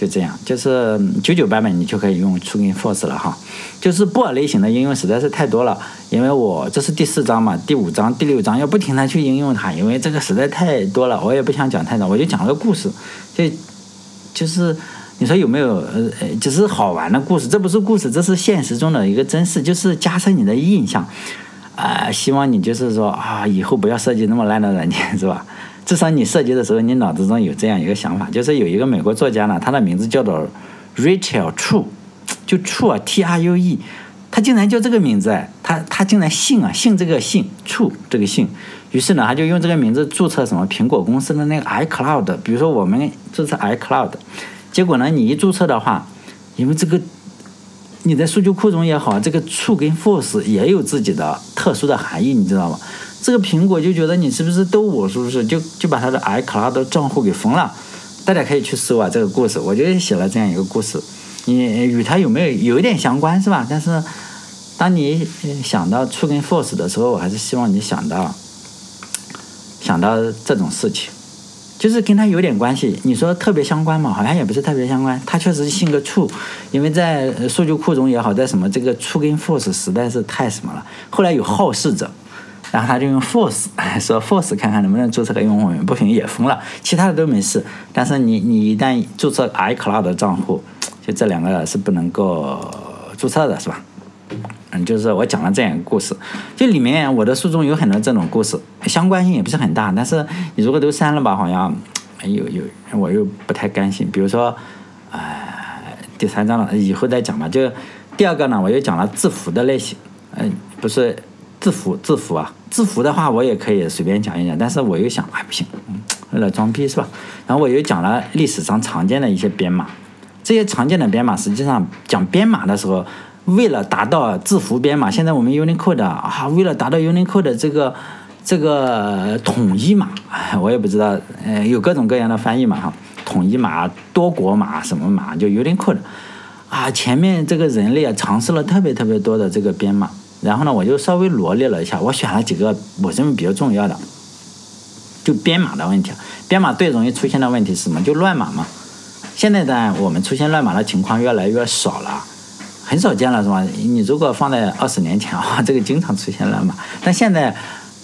就这样。就是九九版本你就可以用 true 跟 force 了哈。就是布尔类型的应用实在是太多了，因为我这是第四章嘛，第五章、第六章要不停的去应用它，因为这个实在太多了，我也不想讲太多，我就讲个故事。就就是你说有没有呃呃，就是好玩的故事？这不是故事，这是现实中的一个真实，就是加深你的印象。啊，希望你就是说啊，以后不要设计那么烂的软件，是吧？至少你设计的时候，你脑子中有这样一个想法，就是有一个美国作家呢，他的名字叫做 Rachel True，就 True 啊，T R U E，他竟然叫这个名字哎，他他竟然姓啊，姓这个姓 True 这个姓，于是呢，他就用这个名字注册什么苹果公司的那个 iCloud，比如说我们注册 iCloud，结果呢，你一注册的话，因为这个你在数据库中也好，这个 True 跟 False 也有自己的特殊的含义，你知道吗？这个苹果就觉得你是不是逗我，是不是就就把他的 iCloud 账户给封了？大家可以去搜啊，这个故事，我就写了这样一个故事。你与他有没有有一点相关是吧？但是当你想到 true 跟 false 的时候，我还是希望你想到想到这种事情，就是跟他有点关系。你说特别相关嘛？好像也不是特别相关。他确实姓个 true，因为在数据库中也好，在什么这个 true 跟 false 实在是太什么了。后来有好事者。然后他就用 force 说 force 看看能不能注册个用户名，不行也封了，其他的都没事。但是你你一旦注册 iCloud 账户，就这两个是不能够注册的，是吧？嗯，就是我讲了这样一个故事，就里面我的书中有很多这种故事，相关性也不是很大。但是你如果都删了吧，好像有有我又不太甘心。比如说，呃，第三章了，以后再讲吧。就第二个呢，我又讲了字符的类型，嗯，不是。字符，字符啊，字符的话我也可以随便讲一讲，但是我又想，哎，不行，嗯，为了装逼是吧？然后我又讲了历史上常见的一些编码，这些常见的编码，实际上讲编码的时候，为了达到字符编码，现在我们 Unicode 啊，为了达到 Unicode 这个这个统一码，我也不知道，呃，有各种各样的翻译码哈，统一码、多国码什么码，就 Unicode 啊，前面这个人类啊，尝试了特别特别多的这个编码。然后呢，我就稍微罗列了一下，我选了几个我认为比较重要的，就编码的问题。编码最容易出现的问题是什么？就乱码嘛。现在呢，我们出现乱码的情况越来越少了，很少见了，是吧？你如果放在二十年前啊，这个经常出现乱码，但现在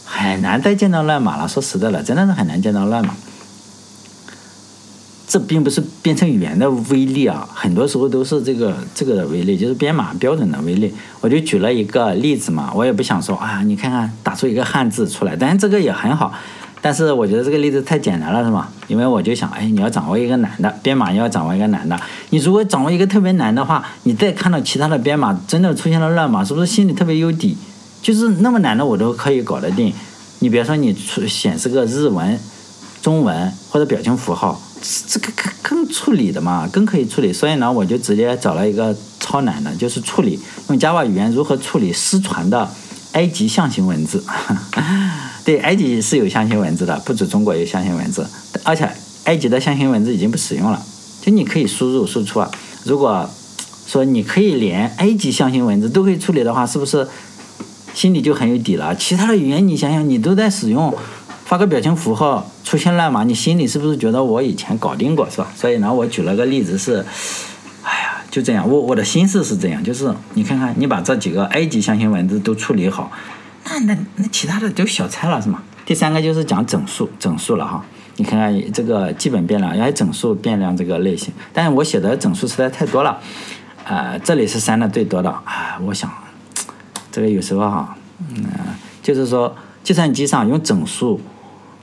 很难再见到乱码了。说实在的，真的是很难见到乱码。这并不是编程语言的威力啊，很多时候都是这个这个的威力，就是编码标准的威力。我就举了一个例子嘛，我也不想说啊，你看看打出一个汉字出来，但是这个也很好。但是我觉得这个例子太简单了，是吧？因为我就想，哎，你要掌握一个难的编码，你要掌握一个难的。你如果掌握一个特别难的话，你再看到其他的编码真的出现了乱码，是不是心里特别有底？就是那么难的我都可以搞得定。你比如说你出显示个日文、中文或者表情符号，这个更处理的嘛，更可以处理。所以呢，我就直接找了一个超难的，就是处理用 Java 语言如何处理失传的埃及象形文字。对，埃及是有象形文字的，不止中国有象形文字，而且埃及的象形文字已经不使用了，就你可以输入输出啊。如果说你可以连埃及象形文字都可以处理的话，是不是心里就很有底了？其他的语言你想想，你都在使用，发个表情符号出现乱码，你心里是不是觉得我以前搞定过，是吧？所以呢，我举了个例子是，哎呀，就这样，我我的心思是这样，就是你看看，你把这几个埃及象形文字都处理好。那那那其他的都小菜了是吗？第三个就是讲整数，整数了哈。你看看这个基本变量，还有整数变量这个类型。但是我写的整数实在太多了，呃，这里是删的最多的啊。我想，这个有时候哈，嗯，就是说计算机上用整数，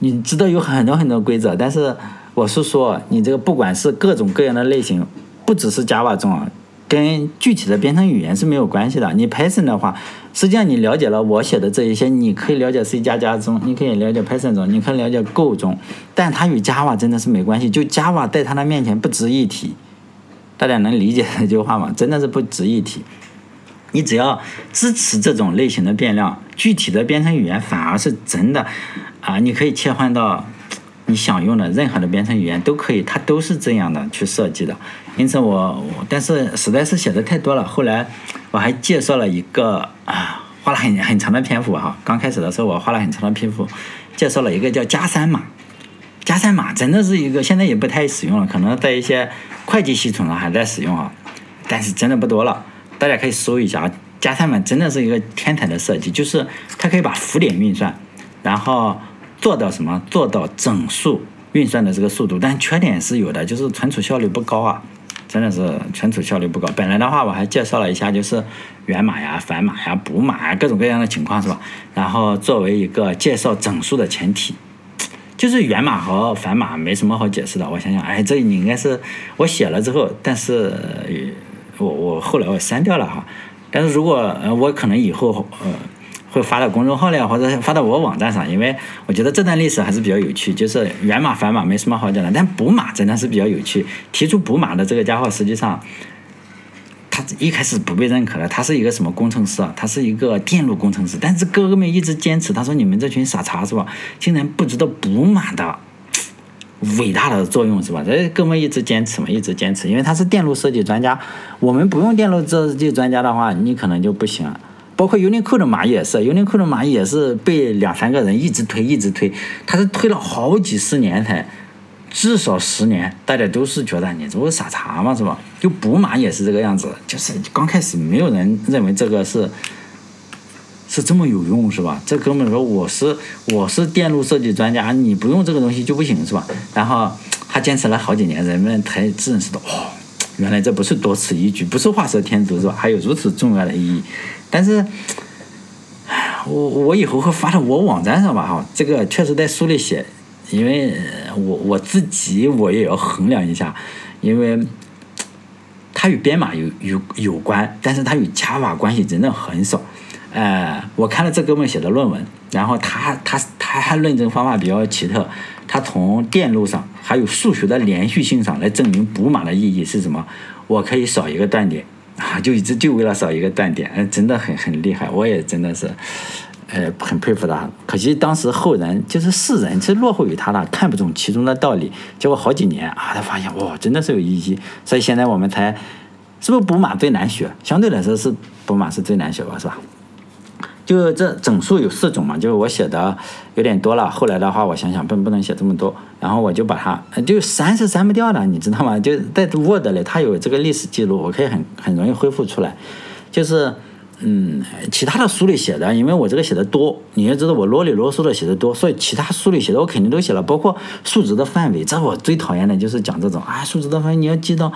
你知道有很多很多规则，但是我是说，你这个不管是各种各样的类型，不只是 Java 中啊。跟具体的编程语言是没有关系的。你 Python 的话，实际上你了解了我写的这一些，你可以了解 C 加加中，你可以了解 Python 中，你可以了解 Go 中，但它与 Java 真的是没关系。就 Java 在它的面前不值一提，大家能理解这句话吗？真的是不值一提。你只要支持这种类型的变量，具体的编程语言反而是真的啊，你可以切换到。你想用的任何的编程语言都可以，它都是这样的去设计的。因此我，我但是实在是写的太多了。后来我还介绍了一个啊，花了很很长的篇幅哈。刚开始的时候我花了很长的篇幅介绍了一个叫加三码。加三码真的是一个现在也不太使用了，可能在一些会计系统上还在使用啊，但是真的不多了。大家可以搜一下啊，加三码真的是一个天才的设计，就是它可以把浮点运算，然后。做到什么？做到整数运算的这个速度，但缺点是有的，就是存储效率不高啊，真的是存储效率不高。本来的话，我还介绍了一下，就是源码呀、反码呀、补码呀各种各样的情况，是吧？然后作为一个介绍整数的前提，就是源码和反码没什么好解释的。我想想，哎，这你应该是我写了之后，但是我我后来我删掉了哈。但是如果呃，我可能以后呃。会发到公众号里，或者发到我网站上，因为我觉得这段历史还是比较有趣。就是源码、反码没什么好讲的，但补码真的是比较有趣。提出补码的这个家伙，实际上他一开始不被认可的，他是一个什么工程师啊？他是一个电路工程师。但是哥哥们一直坚持，他说：“你们这群傻叉是吧？竟然不知道补码的伟大的作用是吧？”这哥们一直坚持嘛，一直坚持，因为他是电路设计专家。我们不用电路设计专家的话，你可能就不行。包括 uniq 的马也是 uniq 的马也是被两三个人一直推，一直推，他是推了好几十年才，至少十年，大家都是觉得你这不是傻叉吗？是吧？就补码也是这个样子，就是刚开始没有人认为这个是，是这么有用，是吧？这哥们说我是我是电路设计专家，你不用这个东西就不行，是吧？然后他坚持了好几年，人们才认识到，哦，原来这不是多此一举，不是画蛇添足，是吧？还有如此重要的意义。但是，我我以后会发到我网站上吧，哈，这个确实在书里写，因为我我自己我也要衡量一下，因为它与编码有有有关，但是它与 Java 关系真的很少。呃，我看了这哥们写的论文，然后他他他还论证方法比较奇特，他从电路上还有数学的连续性上来证明补码的意义是什么，我可以少一个断点。啊，就一直就为了少一个断点，嗯，真的很很厉害，我也真的是，呃，很佩服他。可惜当时后人就是世人，是落后于他了，看不懂其中的道理。结果好几年啊，他发现哇，真的是有意义。所以现在我们才，是不是补码最难学？相对来说是补码是最难学吧，是吧？就这整数有四种嘛，就是我写的有点多了。后来的话，我想想不不能写这么多，然后我就把它就删是删不掉的，你知道吗？就在 Word 里，它有这个历史记录，我可以很很容易恢复出来。就是嗯，其他的书里写的，因为我这个写的多，你要知道我啰里啰嗦的写的多，所以其他书里写的我肯定都写了，包括数值的范围。这我最讨厌的就是讲这种啊，数值的范围你要记到，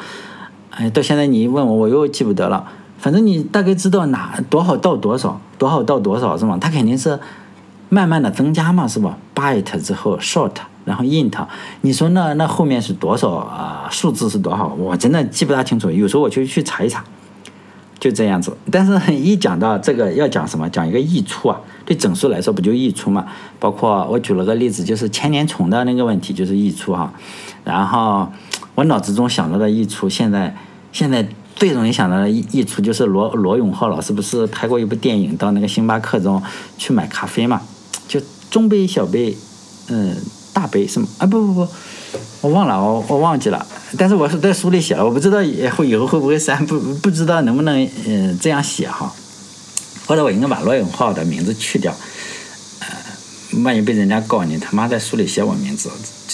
哎，到现在你一问我，我又记不得了。反正你大概知道哪多少到多少，多少到多少是吗？它肯定是慢慢的增加嘛，是吧？byte 之后 short，然后 int，你说那那后面是多少啊？数字是多少？我真的记不大清楚，有时候我就去查一查，就这样子。但是一讲到这个要讲什么？讲一个溢出啊，对整数来说不就溢出嘛？包括我举了个例子，就是千年虫的那个问题，就是溢出哈。然后我脑子中想到的溢出，现在现在。最容易想到的一一出就是罗罗永浩老师不是拍过一部电影，到那个星巴克中去买咖啡嘛？就中杯、小杯，嗯，大杯什么？啊不不不，我忘了，我我忘记了。但是我是在书里写了，我不知道以后以后会不会删，不不知道能不能嗯这样写哈？或者我应该把罗永浩的名字去掉，万一被人家告你他妈在书里写我名字。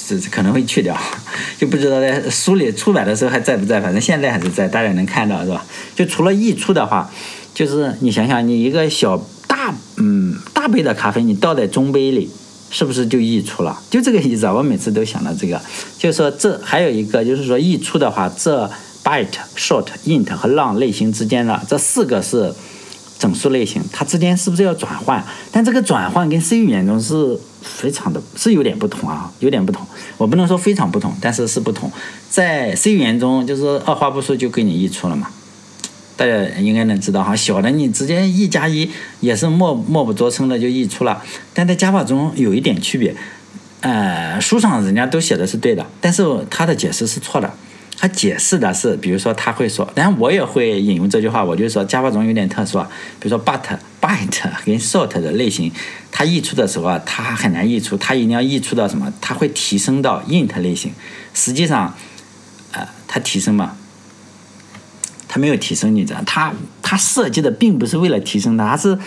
这这可能会去掉，就不知道在书里出版的时候还在不在，反正现在还是在，大家能看到是吧？就除了溢出的话，就是你想想，你一个小大嗯大杯的咖啡，你倒在中杯里，是不是就溢出了？就这个意思啊！我每次都想到这个，就是说这还有一个就是说溢出的话，这 byte、short、int 和 long 类型之间的这四个是。整数类型，它之间是不是要转换？但这个转换跟 C 语言中是非常的，是有点不同啊，有点不同。我不能说非常不同，但是是不同。在 C 语言中，就是二话不说就给你溢出了嘛，大家应该能知道哈。小的你直接一加一也是默默不作声的就溢出了。但在 Java 中有一点区别，呃，书上人家都写的是对的，但是它的解释是错的。他解释的是，比如说他会说，然后我也会引用这句话，我就说 Java 中有点特殊啊，比如说 but byte 跟 short 的类型，它溢出的时候啊，它很难溢出，它一定要溢出到什么？它会提升到 int 类型。实际上，呃，它提升嘛，它没有提升，你知道，它它设计的并不是为了提升它，是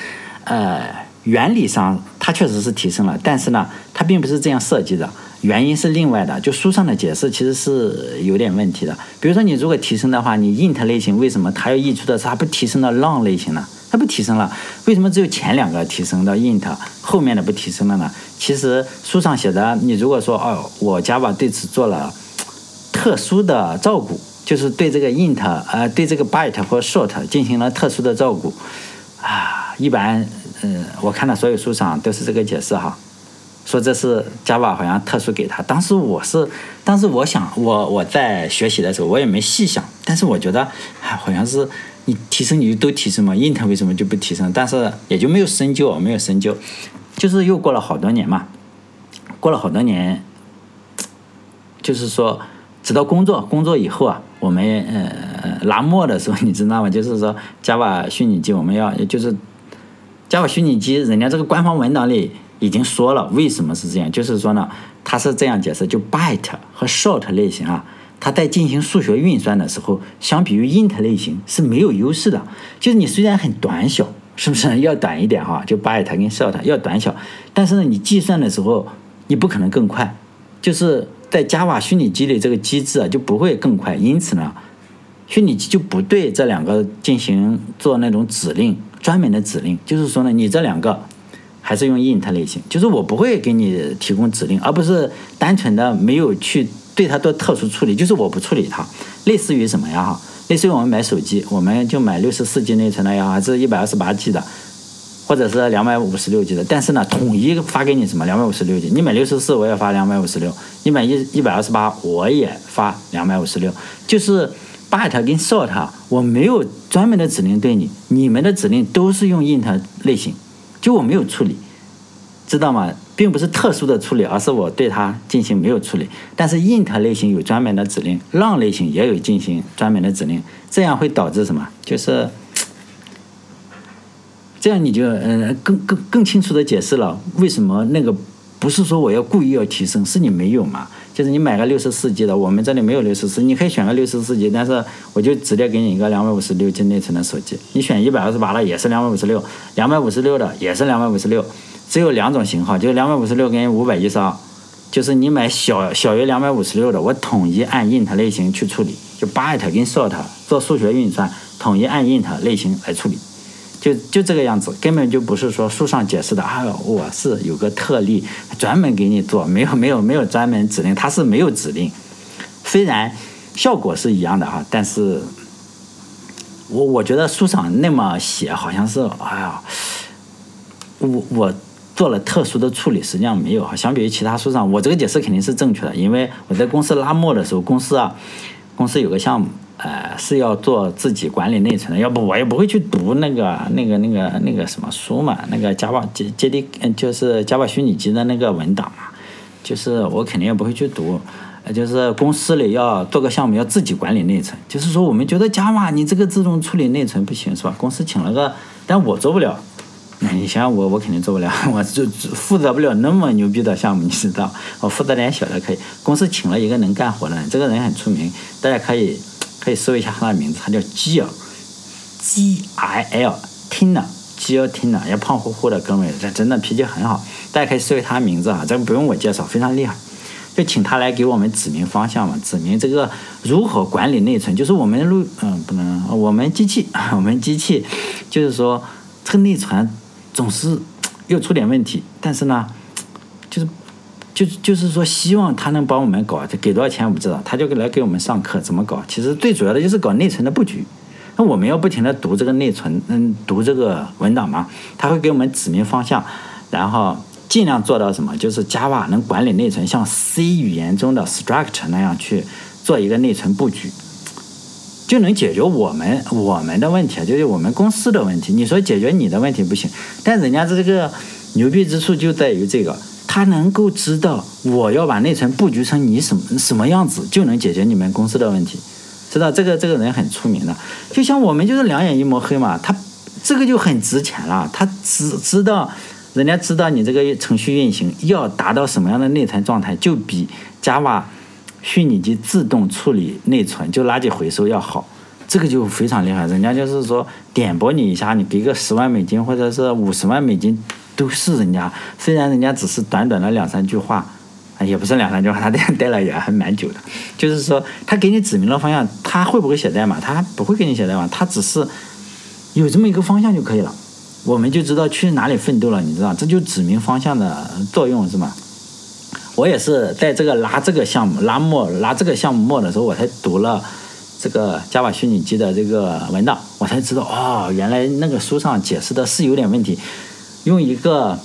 呃原理上它确实是提升了，但是呢，它并不是这样设计的。原因是另外的，就书上的解释其实是有点问题的。比如说，你如果提升的话，你 int 类型为什么它要溢出的是它不提升到 long 类型呢？它不提升了，为什么只有前两个提升到 int，后面的不提升了呢？其实书上写的，你如果说哦，我 Java 对此做了特殊的照顾，就是对这个 int，呃，对这个 byte 或 short 进行了特殊的照顾啊，一般，嗯，我看到所有书上都是这个解释哈。说这是 Java 好像特殊给他，当时我是，当时我想我我在学习的时候我也没细想，但是我觉得哎好像是你提升你就都提升嘛，int 为什么就不提升？但是也就没有深究，没有深究，就是又过了好多年嘛，过了好多年，就是说直到工作工作以后啊，我们呃拿墨的时候你知道吗？就是说 Java 虚拟机我们要就是 Java 虚拟机，人家这个官方文档里。已经说了为什么是这样，就是说呢，它是这样解释，就 byte 和 short 类型啊，它在进行数学运算的时候，相比于 int 类型是没有优势的。就是你虽然很短小，是不是要短一点哈？就 byte 跟 short 要短小，但是呢，你计算的时候你不可能更快，就是在 Java 虚拟机里这个机制啊就不会更快，因此呢，虚拟机就不对这两个进行做那种指令，专门的指令，就是说呢，你这两个。还是用 int 类型，就是我不会给你提供指令，而不是单纯的没有去对它做特殊处理，就是我不处理它。类似于什么呀？哈，类似于我们买手机，我们就买六十四 G 内存的呀，还是一百二十八 G 的，或者是两百五十六 G 的。但是呢，统一发给你什么？两百五十六 G。你买六十四，我也发两百五十六；你买一一百二十八，我也发两百五十六。就是 but 跟 short，我没有专门的指令对你，你们的指令都是用 int 类型。就我没有处理，知道吗？并不是特殊的处理，而是我对它进行没有处理。但是 int 类型有专门的指令，long 类型也有进行专门的指令，这样会导致什么？就是这样，你就嗯更更更清楚的解释了为什么那个不是说我要故意要提升，是你没有嘛？就是你买个六十四 G 的，我们这里没有六十四，你可以选个六十四 G，但是我就直接给你一个两百五十六 G 内存的手机。你选一百二十八的也是两百五十六，两百五十六的也是两百五十六，只有两种型号，就是两百五十六跟五百一十二。就是你买小小于两百五十六的，我统一按 int 类型去处理，就 byte 跟 short 做数学运算，统一按 int 类型来处理。就就这个样子，根本就不是说书上解释的啊！我是有个特例，专门给你做，没有没有没有专门指令，它是没有指令。虽然效果是一样的哈，但是我我觉得书上那么写，好像是哎呀，我我做了特殊的处理，实际上没有哈。相比于其他书上，我这个解释肯定是正确的，因为我在公司拉磨的时候，公司啊，公司有个项目，呃，是要做自己管理内存的，要不我也不会去读那个那个那个那个什么书嘛，那个 Java 接接地，嗯，就是 Java 虚拟机的那个文档嘛，就是我肯定也不会去读。就是公司里要做个项目，要自己管理内存。就是说，我们觉得 Java 你这个自动处理内存不行，是吧？公司请了个，但我做不了。那你想我，我肯定做不了，我就负责不了那么牛逼的项目，你知道？我负责点小的可以。公司请了一个能干活的，这个人很出名，大家可以可以搜一下他的名字，他叫基尔，G I L Tina，基尔 Tina，也胖乎乎的哥们，这真的脾气很好，大家可以搜一下他名字啊，这不用我介绍，非常厉害。就请他来给我们指明方向嘛，指明这个如何管理内存。就是我们录，嗯，不能，我们机器，我们机器，就是说这个内存总是又出点问题。但是呢，就是就就是说希望他能帮我们搞，给多少钱我不知道，他就来给我们上课怎么搞。其实最主要的就是搞内存的布局。那我们要不停的读这个内存，嗯，读这个文档嘛，他会给我们指明方向，然后。尽量做到什么？就是 Java 能管理内存，像 C 语言中的 structure 那样去做一个内存布局，就能解决我们我们的问题，就是我们公司的问题。你说解决你的问题不行，但人家这个牛逼之处就在于这个，他能够知道我要把内存布局成你什么什么样子，就能解决你们公司的问题。知道这个这个人很出名的，就像我们就是两眼一抹黑嘛，他这个就很值钱了，他只知道。人家知道你这个程序运行要达到什么样的内存状态，就比 Java 虚拟机自动处理内存就垃圾回收要好，这个就非常厉害。人家就是说点拨你一下，你给个十万美金或者是五十万美金都是人家。虽然人家只是短短的两三句话，也不是两三句话，他这样待了也还蛮久的。就是说他给你指明了方向，他会不会写代码？他不会给你写代码，他只是有这么一个方向就可以了。我们就知道去哪里奋斗了，你知道，这就指明方向的作用是吗？我也是在这个拉这个项目拉墨拉这个项目墨的时候，我才读了这个 Java 虚拟机的这个文档，我才知道哦，原来那个书上解释的是有点问题，用一个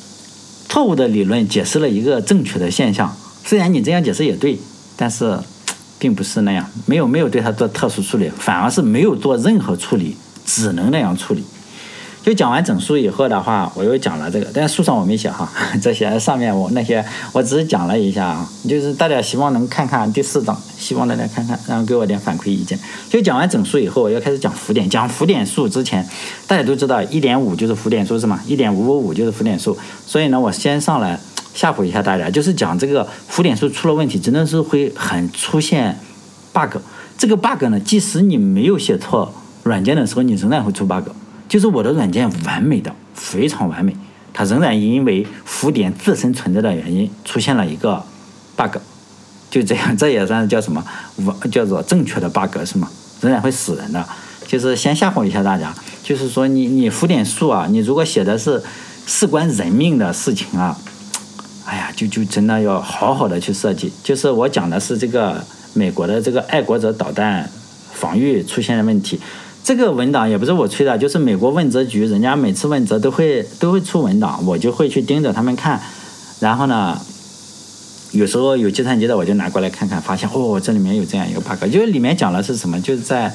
错误的理论解释了一个正确的现象。虽然你这样解释也对，但是 并不是那样，没有没有对它做特殊处理，反而是没有做任何处理，只能那样处理。就讲完整书以后的话，我又讲了这个，但是书上我没写哈，这些上面我那些我只是讲了一下啊，就是大家希望能看看第四章，希望大家看看，然后给我点反馈意见。就讲完整书以后，我要开始讲浮点，讲浮点数之前，大家都知道一点五就是浮点数是吗？一点五五五就是浮点数，所以呢，我先上来吓唬一下大家，就是讲这个浮点数出了问题，真的是会很出现 bug。这个 bug 呢，即使你没有写错软件的时候，你仍然会出 bug。就是我的软件完美的，非常完美，它仍然因为浮点自身存在的原因出现了一个 bug，就这样，这也算是叫什么？叫做正确的 bug 是吗？仍然会死人的。就是先吓唬一下大家，就是说你你浮点数啊，你如果写的是事关人命的事情啊，哎呀，就就真的要好好的去设计。就是我讲的是这个美国的这个爱国者导弹防御出现的问题。这个文档也不是我吹的，就是美国问责局，人家每次问责都会都会出文档，我就会去盯着他们看。然后呢，有时候有计算机的我就拿过来看看，发现哦，这里面有这样一个 bug，就是里面讲的是什么？就是在，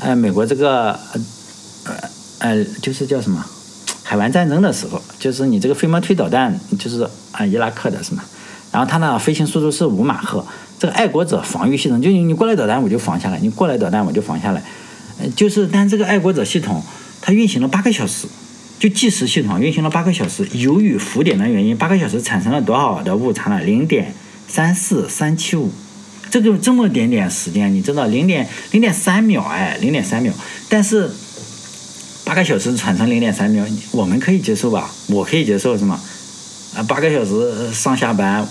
呃，美国这个呃呃，就是叫什么海湾战争的时候，就是你这个飞毛腿导弹，就是啊伊拉克的是吗？然后它呢飞行速度是五马赫，这个爱国者防御系统，就你你过来导弹我就防下来，你过来导弹我就防下来。就是，但这个爱国者系统它运行了八个小时，就计时系统运行了八个小时。由于浮点的原因，八个小时产生了多少的误差呢？零点三四三七五，这个这么点点时间，你知道零点零点三秒哎，零点三秒。但是八个小时产生零点三秒，我们可以接受吧？我可以接受是吗？啊，八个小时上下班，哇，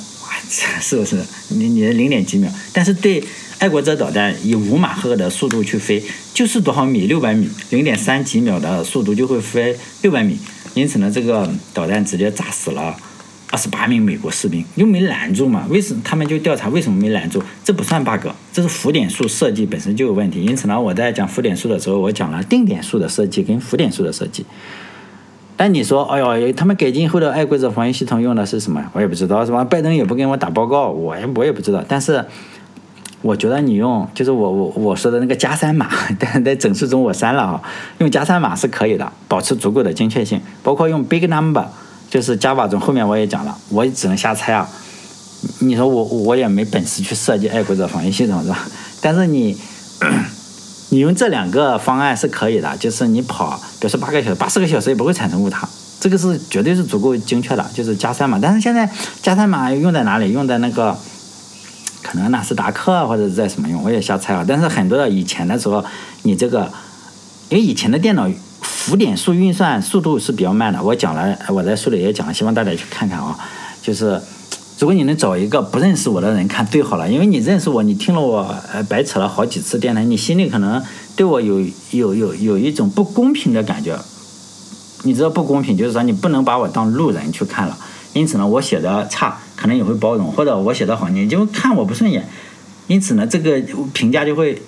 是不是？你你的零点几秒？但是对。爱国者导弹以五马赫的速度去飞，就是多少米？六百米，零点三几秒的速度就会飞六百米。因此呢，这个导弹直接炸死了二十八名美国士兵，又没拦住嘛？为什么他们就调查为什么没拦住？这不算 bug，这是浮点数设计本身就有问题。因此呢，我在讲浮点数的时候，我讲了定点数的设计跟浮点数的设计。但你说，哎呦，他们改进后的爱国者防御系统用的是什么？我也不知道，是吧？拜登也不跟我打报告，我也我也不知道。但是，我觉得你用，就是我我我说的那个加三码，但在整数中我删了啊。用加三码是可以的，保持足够的精确性。包括用 big number，就是 Java 中后面我也讲了，我也只能瞎猜啊。你说我我也没本事去设计爱国者防御系统，是吧？但是你。你用这两个方案是可以的，就是你跑，比如说八个小时、八十个小时也不会产生误差，这个是绝对是足够精确的，就是加三码。但是现在加三码用在哪里？用在那个可能纳斯达克或者是在什么用？我也瞎猜啊。但是很多的以前的时候，你这个，因为以前的电脑浮点数运算速度是比较慢的。我讲了，我在书里也讲了，希望大家去看看啊，就是。如果你能找一个不认识我的人看最好了，因为你认识我，你听了我呃白扯了好几次电台，你心里可能对我有有有有一种不公平的感觉。你知道不公平，就是说你不能把我当路人去看了。因此呢，我写的差可能也会包容，或者我写的好你就看我不顺眼。因此呢，这个评价就会。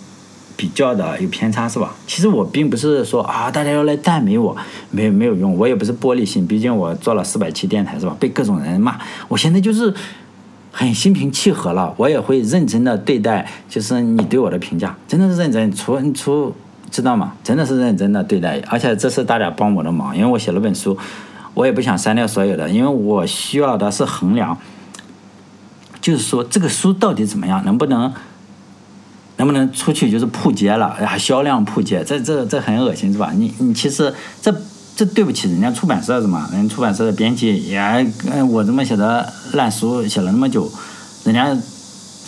比较的有偏差是吧？其实我并不是说啊，大家要来赞美我，没有没有用。我也不是玻璃心，毕竟我做了四百期电台是吧？被各种人骂，我现在就是很心平气和了。我也会认真的对待，就是你对我的评价，真的是认真。出出知道吗？真的是认真的对待。而且这是大家帮我的忙，因为我写了本书，我也不想删掉所有的，因为我需要的是衡量，就是说这个书到底怎么样，能不能。能不能出去就是扑街了？哎呀，销量扑街，这这这很恶心是吧？你你其实这这对不起人家出版社的嘛，人家出版社的编辑也，嗯，我这么写的烂书写了那么久，人家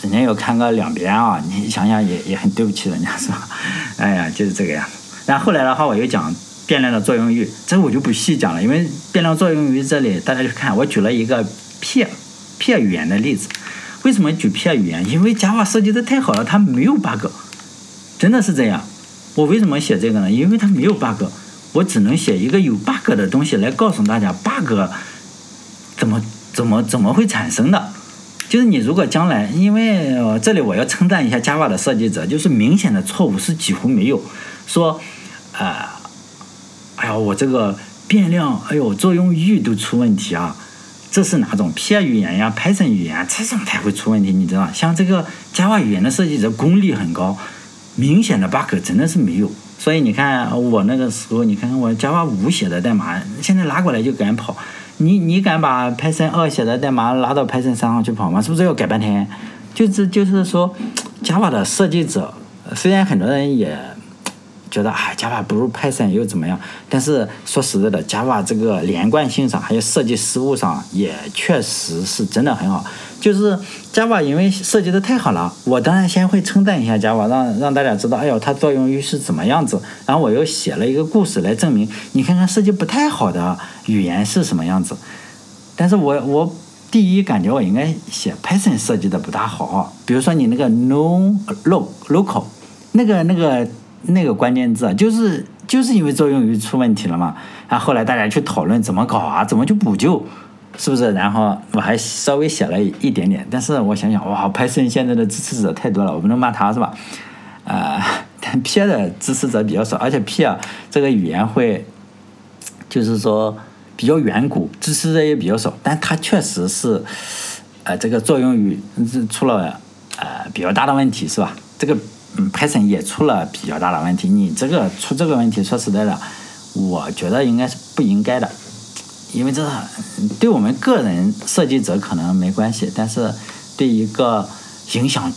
人家要看个两遍啊，你想想也也很对不起人家是吧？哎呀，就是这个呀。然后后来的话，我又讲变量的作用域，这我就不细讲了，因为变量作用域这里大家去看，我举了一个 P P 语言的例子。为什么举 P 语言？因为 Java 设计的太好了，它没有 bug，真的是这样。我为什么写这个呢？因为它没有 bug，我只能写一个有 bug 的东西来告诉大家 bug 怎么怎么怎么会产生的。就是你如果将来，因为这里我要称赞一下 Java 的设计者，就是明显的错误是几乎没有。说啊，哎呀，我这个变量，哎呦，作用域都出问题啊。这是哪种 P 语言呀？Python 语言这种才会出问题，你知道像这个 Java 语言的设计者功力很高，明显的 bug 真的是没有。所以你看我那个时候，你看看我 Java 五写的代码，现在拉过来就敢跑。你你敢把 Python 二写的代码拉到 Python 三上去跑吗？是不是要改半天？就是就是说，Java 的设计者，虽然很多人也。觉得啊，Java 不如 Python 又怎么样？但是说实在的，Java 这个连贯性上，还有设计思路上，也确实是真的很好。就是 Java 因为设计的太好了，我当然先会称赞一下 Java，让让大家知道，哎呦，它作用于是怎么样子。然后我又写了一个故事来证明，你看看设计不太好的语言是什么样子。但是我我第一感觉我应该写 Python 设计的不大好，比如说你那个 no loc local 那个那个。那个关键字啊就是就是因为作用于出问题了嘛，然后后来大家去讨论怎么搞啊，怎么去补救，是不是？然后我还稍微写了一点点，但是我想想，哇，Python 现在的支持者太多了，我不能骂他是吧？呃，但 P 的支持者比较少，而且 P 啊这个语言会就是说比较远古，支持者也比较少，但它确实是呃这个作用于出了呃比较大的问题，是吧？这个。嗯，Python 也出了比较大的问题。你这个出这个问题，说实在的，我觉得应该是不应该的，因为这对我们个人设计者可能没关系，但是对一个影响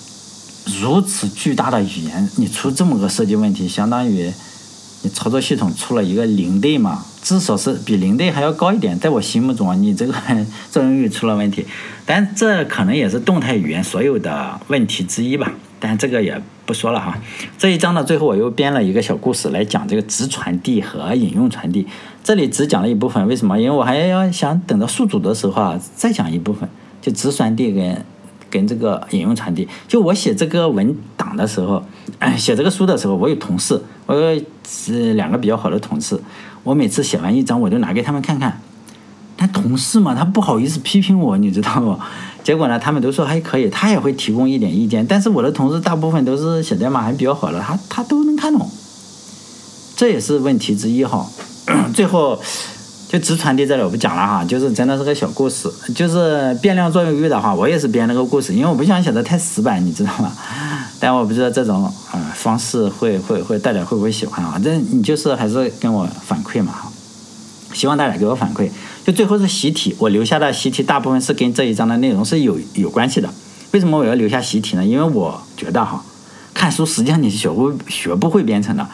如此巨大的语言，你出这么个设计问题，相当于你操作系统出了一个零对嘛，至少是比零对还要高一点。在我心目中啊，你这个作用域出了问题，但这可能也是动态语言所有的问题之一吧。但这个也不说了哈。这一章的最后，我又编了一个小故事来讲这个直传递和引用传递。这里只讲了一部分，为什么？因为我还要想等到宿主的时候啊，再讲一部分，就直传递跟跟这个引用传递。就我写这个文档的时候，写这个书的时候，我有同事，我有两个比较好的同事，我每次写完一章，我就拿给他们看看。但同事嘛，他不好意思批评我，你知道不？结果呢，他们都说还可以，他也会提供一点意见。但是我的同事大部分都是写代码还比较好的，他他都能看懂，这也是问题之一哈。最后，就直传递这里我不讲了哈，就是真的是个小故事，就是变量作用域的话，我也是编了个故事，因为我不想写的太死板，你知道吗？但我不知道这种呃方式会会会大家会不会喜欢啊？这你就是还是跟我反馈嘛哈，希望大家给我反馈。就最后是习题，我留下的习题大部分是跟这一章的内容是有有关系的。为什么我要留下习题呢？因为我觉得哈，看书实际上你是学不学不会编程的。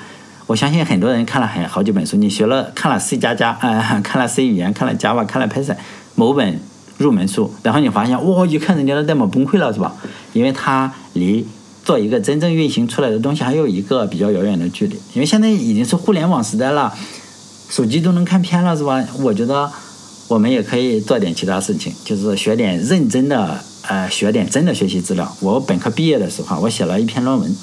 我相信很多人看了很好几本书，你学了看了 C 加加，呃，看了 C 语言，看了 Java，看了 Python 某本入门书，然后你发现哇，一看人家的代码崩溃了，是吧？因为它离做一个真正运行出来的东西还有一个比较遥远的距离。因为现在已经是互联网时代了，手机都能看片了，是吧？我觉得我们也可以做点其他事情，就是学点认真的，呃，学点真的学习资料。我本科毕业的时候，我写了一篇论文。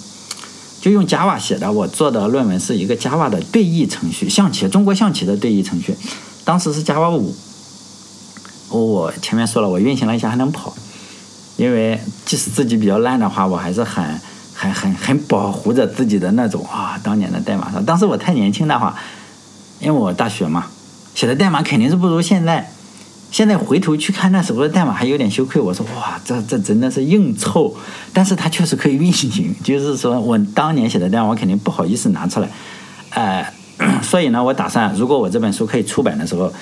就用 Java 写的，我做的论文是一个 Java 的对弈程序，象棋，中国象棋的对弈程序，当时是 Java 五。我前面说了，我运行了一下还能跑，因为即使自己比较烂的话，我还是很、很、很、很保护着自己的那种啊，当年的代码上。当时我太年轻的话，因为我大学嘛，写的代码肯定是不如现在。现在回头去看那时候的代码，还有点羞愧。我说哇，这这真的是硬凑，但是它确实可以运行。就是说我当年写的代码，我肯定不好意思拿出来。呃，所以呢，我打算如果我这本书可以出版的时候，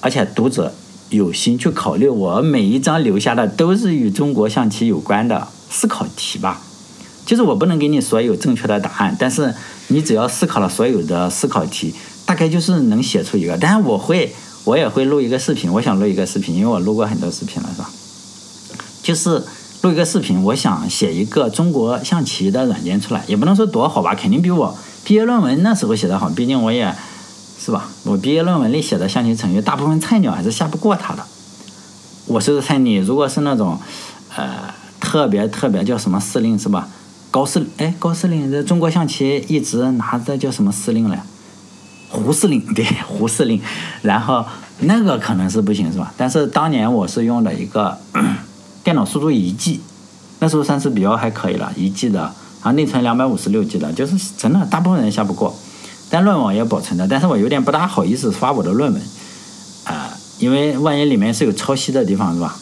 而且读者有心去考虑，我每一章留下的都是与中国象棋有关的思考题吧。就是我不能给你所有正确的答案，但是你只要思考了所有的思考题，大概就是能写出一个。但是我会。我也会录一个视频，我想录一个视频，因为我录过很多视频了，是吧？就是录一个视频，我想写一个中国象棋的软件出来，也不能说多好吧，肯定比我毕业论文那时候写的好，毕竟我也是吧，我毕业论文里写的象棋程序，大部分菜鸟还是下不过他的。我说的菜你如果是那种呃特别特别叫什么司令是吧？高司哎高司令这中国象棋一直拿着叫什么司令来？胡司令对 胡司令，然后那个可能是不行是吧？但是当年我是用的一个 电脑速度一 G，那时候算是比较还可以了，一 G 的，然后内存两百五十六 G 的，就是真的大部分人下不过。但论文也保存的，但是我有点不大好意思发我的论文，啊，因为万一里面是有抄袭的地方是吧？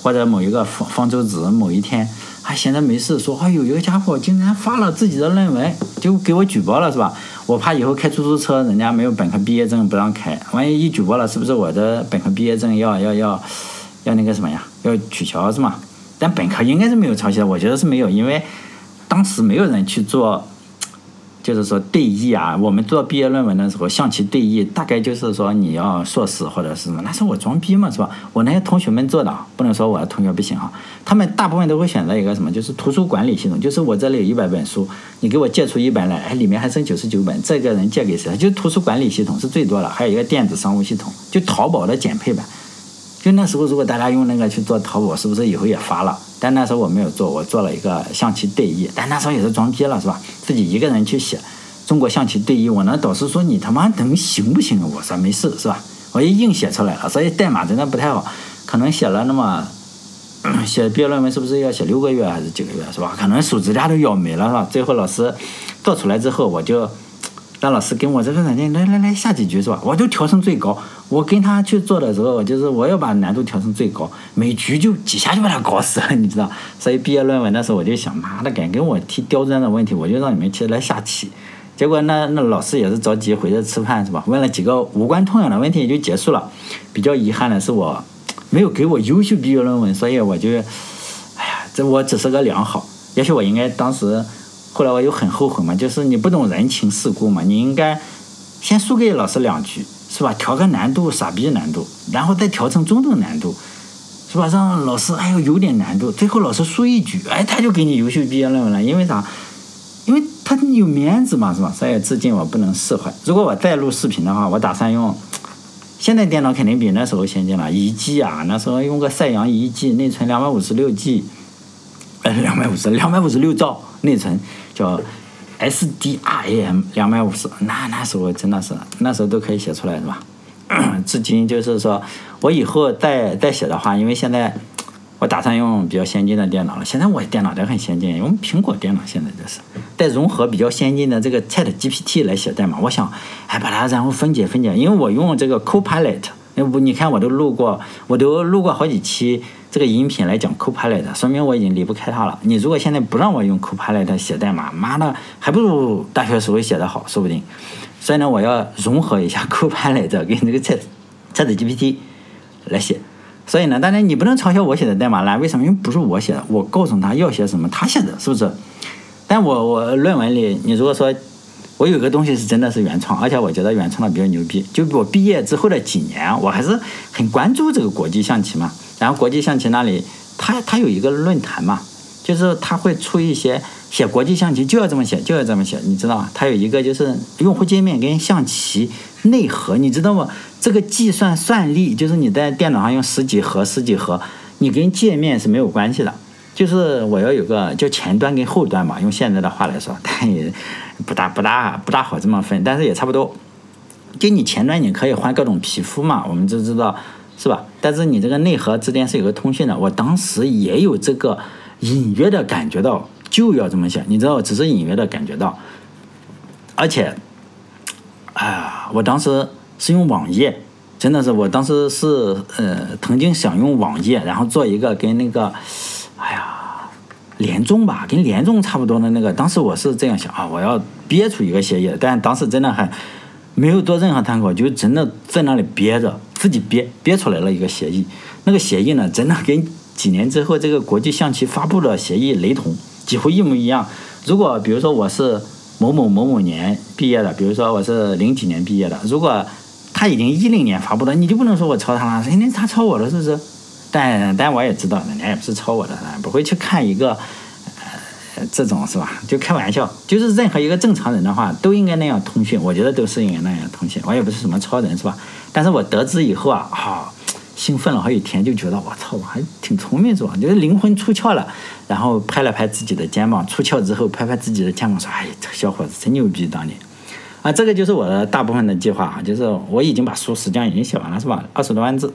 或者某一个方方舟子某一天。还闲着没事说，哎有一个家伙竟然发了自己的论文，就给我举报了，是吧？我怕以后开出租车，人家没有本科毕业证不让开，万一一举报了，是不是我的本科毕业证要要要要那个什么呀？要取消是吗？但本科应该是没有抄袭的，我觉得是没有，因为当时没有人去做。就是说对弈啊，我们做毕业论文的时候，象棋对弈大概就是说你要硕士或者是什么，那是我装逼嘛，是吧？我那些同学们做的，不能说我的同学不行哈。他们大部分都会选择一个什么，就是图书管理系统，就是我这里有一百本书，你给我借出一本来，哎，里面还剩九十九本，这个人借给谁？就图书管理系统是最多的，还有一个电子商务系统，就淘宝的减配版。就那时候，如果大家用那个去做淘宝，是不是以后也发了？但那时候我没有做，我做了一个象棋对弈，但那时候也是装逼了，是吧？自己一个人去写中国象棋对弈，我那导师说你他妈能行不行？我说没事，是吧？我一硬写出来了，所以代码真的不太好，可能写了那么写毕业论文是不是要写六个月还是几个月，是吧？可能数值架都咬没了，是吧？最后老师做出来之后，我就。让老师跟我这个软件来来来下几局是吧？我就调成最高。我跟他去做的时候，就是我要把难度调成最高，每局就几下就把他搞死了，你知道？所以毕业论文的时候，我就想，妈的，敢跟我提刁钻的问题，我就让你们去来下棋。结果那那老师也是着急回去吃饭是吧？问了几个无关痛痒的问题也就结束了。比较遗憾的是我没有给我优秀毕业论文，所以我就，哎呀，这我只是个良好。也许我应该当时。后来我又很后悔嘛，就是你不懂人情世故嘛，你应该先输给老师两局，是吧？调个难度，傻逼难度，然后再调成中等难度，是吧？让老师哎呦有点难度，最后老师输一局，哎，他就给你优秀毕业论文了，因为啥？因为他有面子嘛，是吧？所以至今我不能释怀。如果我再录视频的话，我打算用现在电脑肯定比那时候先进了，一 G 啊，那时候用个赛扬一 G，内存两百五十六 G，呃，两百五十两百五十六兆内存。叫 SDRAM 两百五十，那那时候真的是，那时候都可以写出来是吧？至今就是说我以后再再写的话，因为现在我打算用比较先进的电脑了。现在我电脑都很先进，用苹果电脑现在就是带融合比较先进的这个 Chat GPT 来写代码。我想，哎，把它然后分解分解，因为我用这个 Copilot，要不你看我都录过，我都录过好几期这个音频来讲 Copilot，说明我已经离不开它了。你如果现在不让我用 Copilot 写代码，妈的，还不如大学时候写的好，说不定。所以呢，我要融合一下 Copilot 跟这个 Chat Chat GPT 来写。所以呢，当然你不能嘲笑我写的代码啦，为什么？因为不是我写的，我告诉他要写什么，他写的，是不是？但我我论文里，你如果说我有个东西是真的是原创，而且我觉得原创的比较牛逼，就我毕业之后的几年，我还是很关注这个国际象棋嘛。然后国际象棋那里，他他有一个论坛嘛，就是他会出一些写国际象棋就要这么写，就要这么写，你知道吗？他有一个就是用户界面跟象棋内核，你知道吗？这个计算算力就是你在电脑上用十几核、十几核，你跟界面是没有关系的。就是我要有个叫前端跟后端嘛，用现在的话来说，但也不大不大不大好这么分，但是也差不多。就你前端你可以换各种皮肤嘛，我们就知道是吧？但是你这个内核之间是有个通讯的。我当时也有这个隐约的感觉到就要这么想，你知道，只是隐约的感觉到，而且，哎呀，我当时。是用网页，真的是我当时是呃曾经想用网页，然后做一个跟那个，哎呀，联众吧，跟联众差不多的那个。当时我是这样想啊，我要憋出一个协议，但当时真的还没有做任何参考，就真的在那里憋着，自己憋憋出来了一个协议。那个协议呢，真的跟几年之后这个国际象棋发布的协议雷同，几乎一模一样。如果比如说我是某某某某年毕业的，比如说我是零几年毕业的，如果他已经一零年发布的，你就不能说我抄他了，肯定他抄我了，是不是？但但我也知道，人家也不是抄我的，不会去看一个，这种是吧？就开玩笑，就是任何一个正常人的话，都应该那样通讯，我觉得都是应该那样通讯。我也不是什么超人，是吧？但是我得知以后啊，啊，兴奋了好几天，就觉得我操，我还挺聪明，是吧？就是灵魂出窍了，然后拍了拍自己的肩膀，出窍之后拍拍自己的肩膀，说：“哎，这小伙子真牛逼，当年。”啊，这个就是我的大部分的计划啊，就是我已经把书实际上已经写完了，是吧？二十多万字，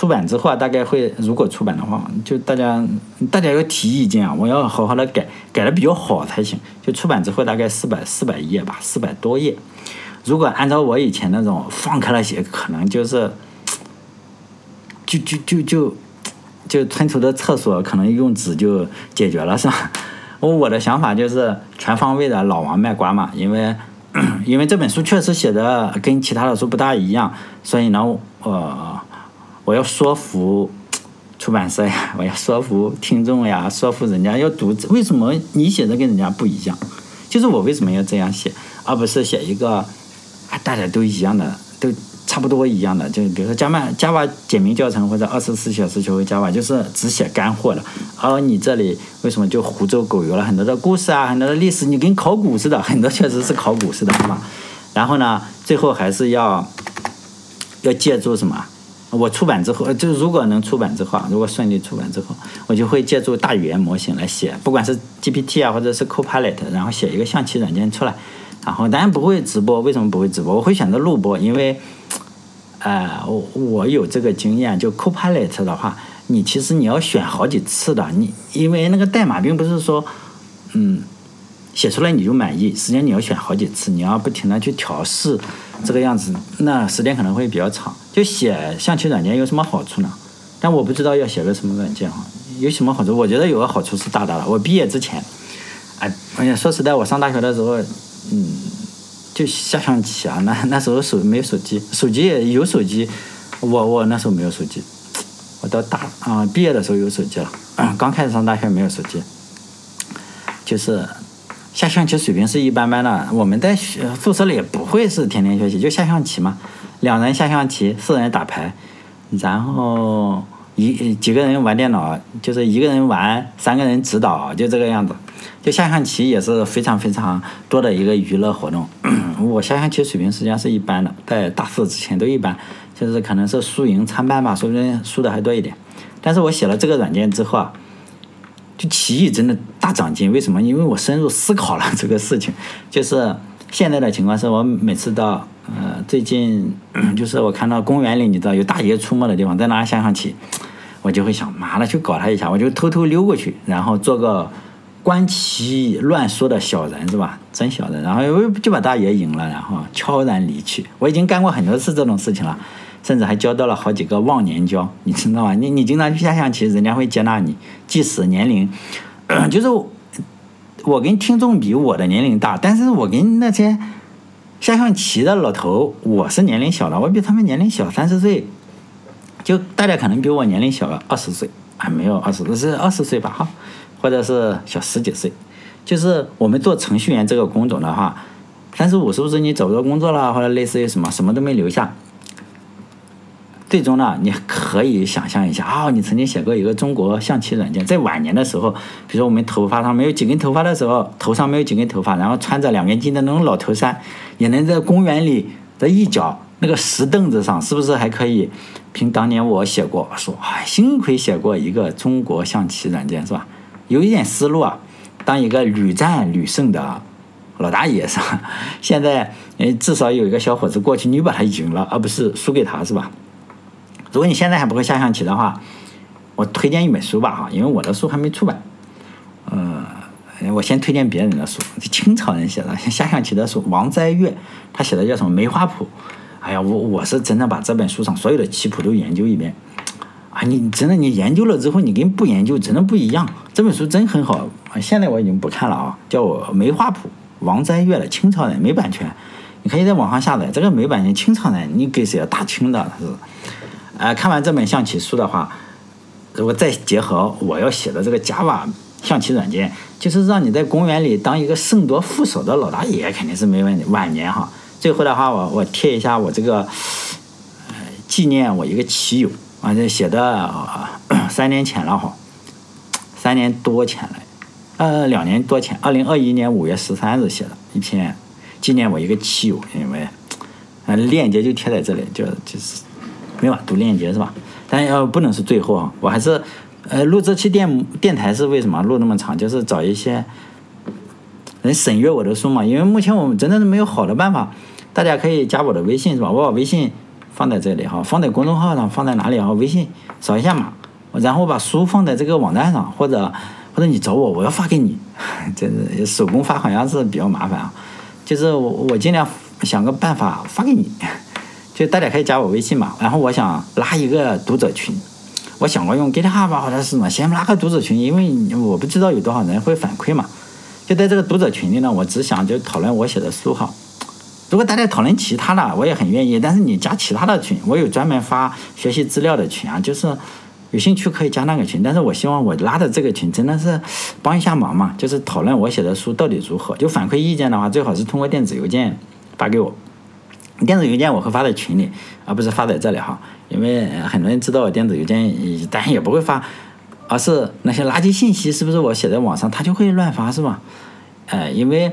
出版之后啊，大概会如果出版的话，就大家大家要提意见啊，我要好好的改，改的比较好才行。就出版之后大概四百四百页吧，四百多页。如果按照我以前那种放开了写，可能就是就就就就就村头的厕所可能用纸就解决了，是吧？我我的想法就是全方位的老王卖瓜嘛，因为。因为这本书确实写的跟其他的书不大一样，所以呢，我我要说服出版社呀，我要说服听众呀，说服人家要读。为什么你写的跟人家不一样？就是我为什么要这样写，而不是写一个大家都一样的都。差不多一样的，就比如说 Java Java 简明教程或者二十四小时学会 Java，就是只写干货的。而你这里为什么就胡诌狗油了很多的故事啊，很多的历史，你跟考古似的，很多确实是考古似的，是吧？然后呢，最后还是要要借助什么？我出版之后，就是如果能出版之后，如果顺利出版之后，我就会借助大语言模型来写，不管是 GPT 啊，或者是 Copilot，然后写一个象棋软件出来。然后当然不会直播，为什么不会直播？我会选择录播，因为。呃，我我有这个经验，就 Copilot 的话，你其实你要选好几次的，你因为那个代码并不是说，嗯，写出来你就满意，实际上你要选好几次，你要不停的去调试，这个样子，那时间可能会比较长。就写象棋软件有什么好处呢？但我不知道要写个什么软件哈，有什么好处？我觉得有个好处是大大的。我毕业之前，哎，哎呀，说实在，我上大学的时候，嗯。就下象棋啊，那那时候手没有手机，手机也有手机，我我那时候没有手机，我到大啊毕业的时候有手机了，刚开始上大学没有手机，就是下象棋水平是一般般的，我们在宿舍里也不会是天天学习，就下象棋嘛，两人下象棋，四人打牌，然后一几个人玩电脑，就是一个人玩，三个人指导，就这个样子。就下象棋也是非常非常多的一个娱乐活动。我下象棋水平实际上是一般的，在大四之前都一般，就是可能是输赢参半吧，说不定输的还多一点。但是我写了这个软件之后啊，就棋艺真的大长进。为什么？因为我深入思考了这个事情。就是现在的情况是我每次到呃最近，就是我看到公园里，你知道有大爷出没的地方，在那下象棋。我就会想，妈的去搞他一下，我就偷偷溜过去，然后做个观棋乱说的小人，是吧？真小人，然后就把大爷赢了，然后悄然离去。我已经干过很多次这种事情了，甚至还交到了好几个忘年交，你知道吗？你你经常去下象棋，人家会接纳你，即使年龄，就是我跟听众比，我的年龄大，但是我跟那些下象棋的老头，我是年龄小了，我比他们年龄小三十岁。就大家可能比我年龄小了二十岁，啊没有二十，是二十岁吧哈，或者是小十几岁。就是我们做程序员这个工种的话，三十五是不是你找不到工作了，或者类似于什么，什么都没留下？最终呢，你可以想象一下啊，你曾经写过一个中国象棋软件，在晚年的时候，比如说我们头发上没有几根头发的时候，头上没有几根头发，然后穿着两根筋的那种老头衫，也能在公园里的一角那个石凳子上，是不是还可以？凭当年我写过，说哎，幸亏写过一个中国象棋软件，是吧？有一点思路啊，当一个屡战屡胜的老大爷是吧？现在，呃，至少有一个小伙子过去，你把他赢了，而不是输给他，是吧？如果你现在还不会下象棋的话，我推荐一本书吧，哈，因为我的书还没出版，呃，我先推荐别人的书，清朝人写的 下象棋的书，王斋月，他写的叫什么《梅花谱》。哎呀，我我是真的把这本书上所有的棋谱都研究一遍，啊，你真的你研究了之后，你跟不研究真的不一样。这本书真很好，现在我已经不看了啊，叫我《梅花谱》，王斋月的，清朝人，没版权，你可以在网上下载。这个没版权，清朝人，你给谁要大清的？是，呃，看完这本象棋书的话，如果再结合我要写的这个 Java 象棋软件，就是让你在公园里当一个胜夺副手的老大爷，肯定是没问题。晚年哈。最后的话，我我贴一下我这个，呃，纪念我一个棋友啊，这写的三年前了哈，三年多前了，呃，两年多前，二零二一年五月十三日写的一篇纪念我一个棋友，因为，呃，链接就贴在这里，就就是没法读链接是吧？但要不能是最后啊，我还是，呃，录这期电电台是为什么录那么长？就是找一些。能审阅我的书嘛？因为目前我们真的是没有好的办法。大家可以加我的微信是吧？我把微信放在这里哈，放在公众号上，放在哪里啊？微信扫一下码，然后把书放在这个网站上，或者或者你找我，我要发给你。这是手工发，好像是比较麻烦啊。就是我我尽量想个办法发给你。就大家可以加我微信嘛。然后我想拉一个读者群，我想过用 GitHub 或者是什么，先拉个读者群，因为我不知道有多少人会反馈嘛。就在这个读者群里呢，我只想就讨论我写的书哈。如果大家讨论其他的，我也很愿意。但是你加其他的群，我有专门发学习资料的群啊，就是有兴趣可以加那个群。但是我希望我拉的这个群真的是帮一下忙嘛，就是讨论我写的书到底如何。就反馈意见的话，最好是通过电子邮件发给我。电子邮件我会发在群里，而不是发在这里哈。因为很多人知道我电子邮件，但也不会发。而是那些垃圾信息，是不是我写在网上，他就会乱发，是吧？呃，因为，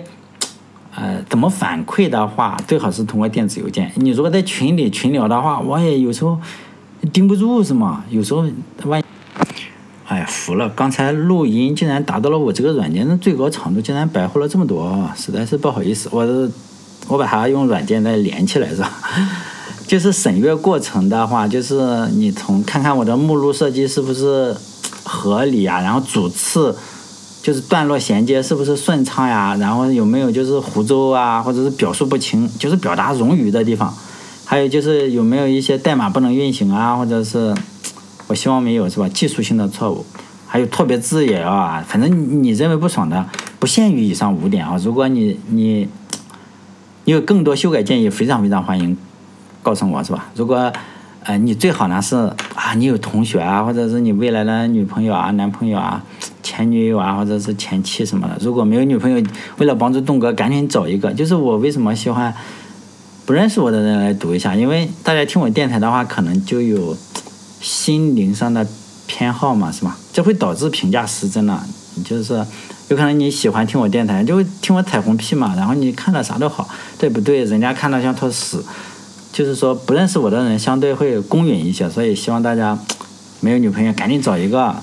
呃，怎么反馈的话，最好是通过电子邮件。你如果在群里群聊的话，我也有时候盯不住，是吗？有时候万一，哎呀，服了！刚才录音竟然达到了我这个软件的最高长度，竟然白活了这么多，实在是不好意思。我我把它用软件再连起来，是吧？就是审阅过程的话，就是你从看看我的目录设计是不是。合理啊，然后主次就是段落衔接是不是顺畅呀？然后有没有就是胡诌啊，或者是表述不清，就是表达冗余的地方？还有就是有没有一些代码不能运行啊？或者是我希望没有是吧？技术性的错误，还有错别字也要啊。反正你认为不爽的，不限于以上五点啊。如果你你你有更多修改建议，非常非常欢迎告诉我是吧？如果呃，你最好呢是啊，你有同学啊，或者是你未来的女朋友啊、男朋友啊、前女友啊，或者是前妻什么的。如果没有女朋友，为了帮助栋哥，赶紧找一个。就是我为什么喜欢不认识我的人来读一下？因为大家听我电台的话，可能就有心灵上的偏好嘛，是吧？这会导致评价失真了。就是有可能你喜欢听我电台，就会听我彩虹屁嘛，然后你看了啥都好，对不对？人家看到像坨屎。就是说，不认识我的人相对会公允一些，所以希望大家没有女朋友赶紧找一个。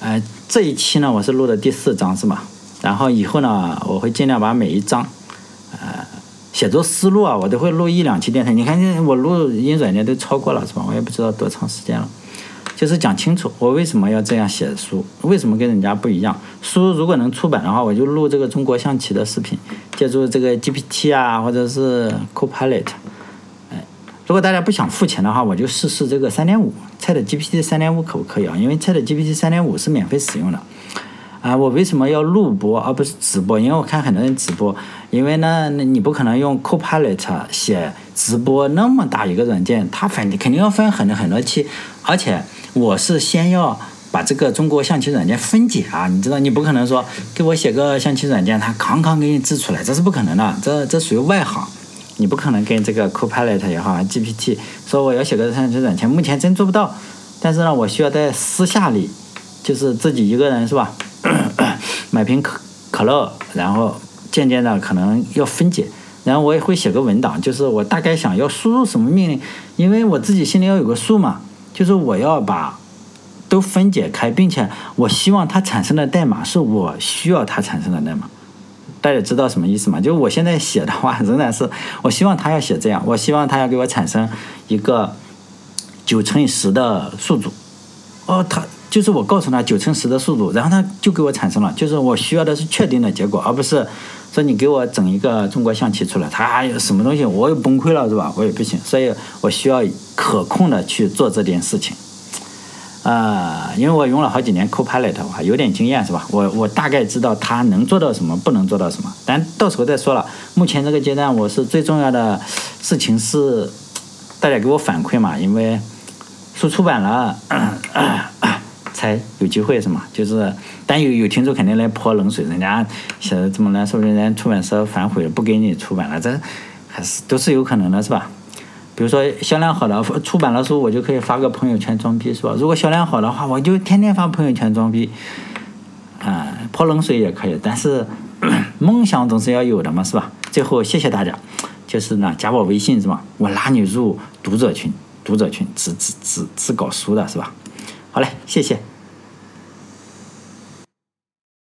呃，这一期呢，我是录的第四章，是吧？然后以后呢，我会尽量把每一章，呃，写作思路啊，我都会录一两期电台。你看，我录音软件都超过了，是吧？我也不知道多长时间了。就是讲清楚我为什么要这样写书，为什么跟人家不一样。书如果能出版的话，我就录这个中国象棋的视频，借助这个 GPT 啊，或者是 Copilot。哎，如果大家不想付钱的话，我就试试这个三点五，Chat GPT 三点五可不可以啊？因为 Chat GPT 三点五是免费使用的。啊，我为什么要录播而不是直播？因为我看很多人直播，因为呢，那你不可能用 Copilot 写直播那么大一个软件，它分肯定要分很多很多期，而且我是先要把这个中国象棋软件分解啊，你知道，你不可能说给我写个象棋软件，它扛扛给你制出来，这是不可能的，这这属于外行，你不可能跟这个 Copilot 也好，GPT 说我要写个象棋软件，目前真做不到，但是呢，我需要在私下里，就是自己一个人是吧？买瓶可可乐，然后渐渐的可能要分解，然后我也会写个文档，就是我大概想要输入什么命令，因为我自己心里要有个数嘛，就是我要把都分解开，并且我希望它产生的代码是我需要它产生的代码。大家知道什么意思吗？就是我现在写的话，仍然是我希望他要写这样，我希望他要给我产生一个九乘以十的数组。哦，他。就是我告诉他九乘十的速度，然后他就给我产生了。就是我需要的是确定的结果，而不是说你给我整一个中国象棋出来，他有什么东西我又崩溃了是吧？我也不行，所以我需要可控的去做这件事情。啊，因为我用了好几年 Copilot 我，有点经验是吧？我我大概知道它能做到什么，不能做到什么，但到时候再说了。目前这个阶段，我是最重要的事情是大家给我反馈嘛，因为书出版了。才有机会是吗？就是，但有有听众肯定来泼冷水，人家写的这么难受，人家出版社反悔了，不给你出版了，这还是都是有可能的，是吧？比如说销量好的出版了书，我就可以发个朋友圈装逼，是吧？如果销量好的话，我就天天发朋友圈装逼，啊，泼冷水也可以，但是 梦想总是要有的嘛，是吧？最后谢谢大家，就是呢，加我微信是吧？我拉你入读者群，读者群只只只只搞书的是吧？好嘞，谢谢。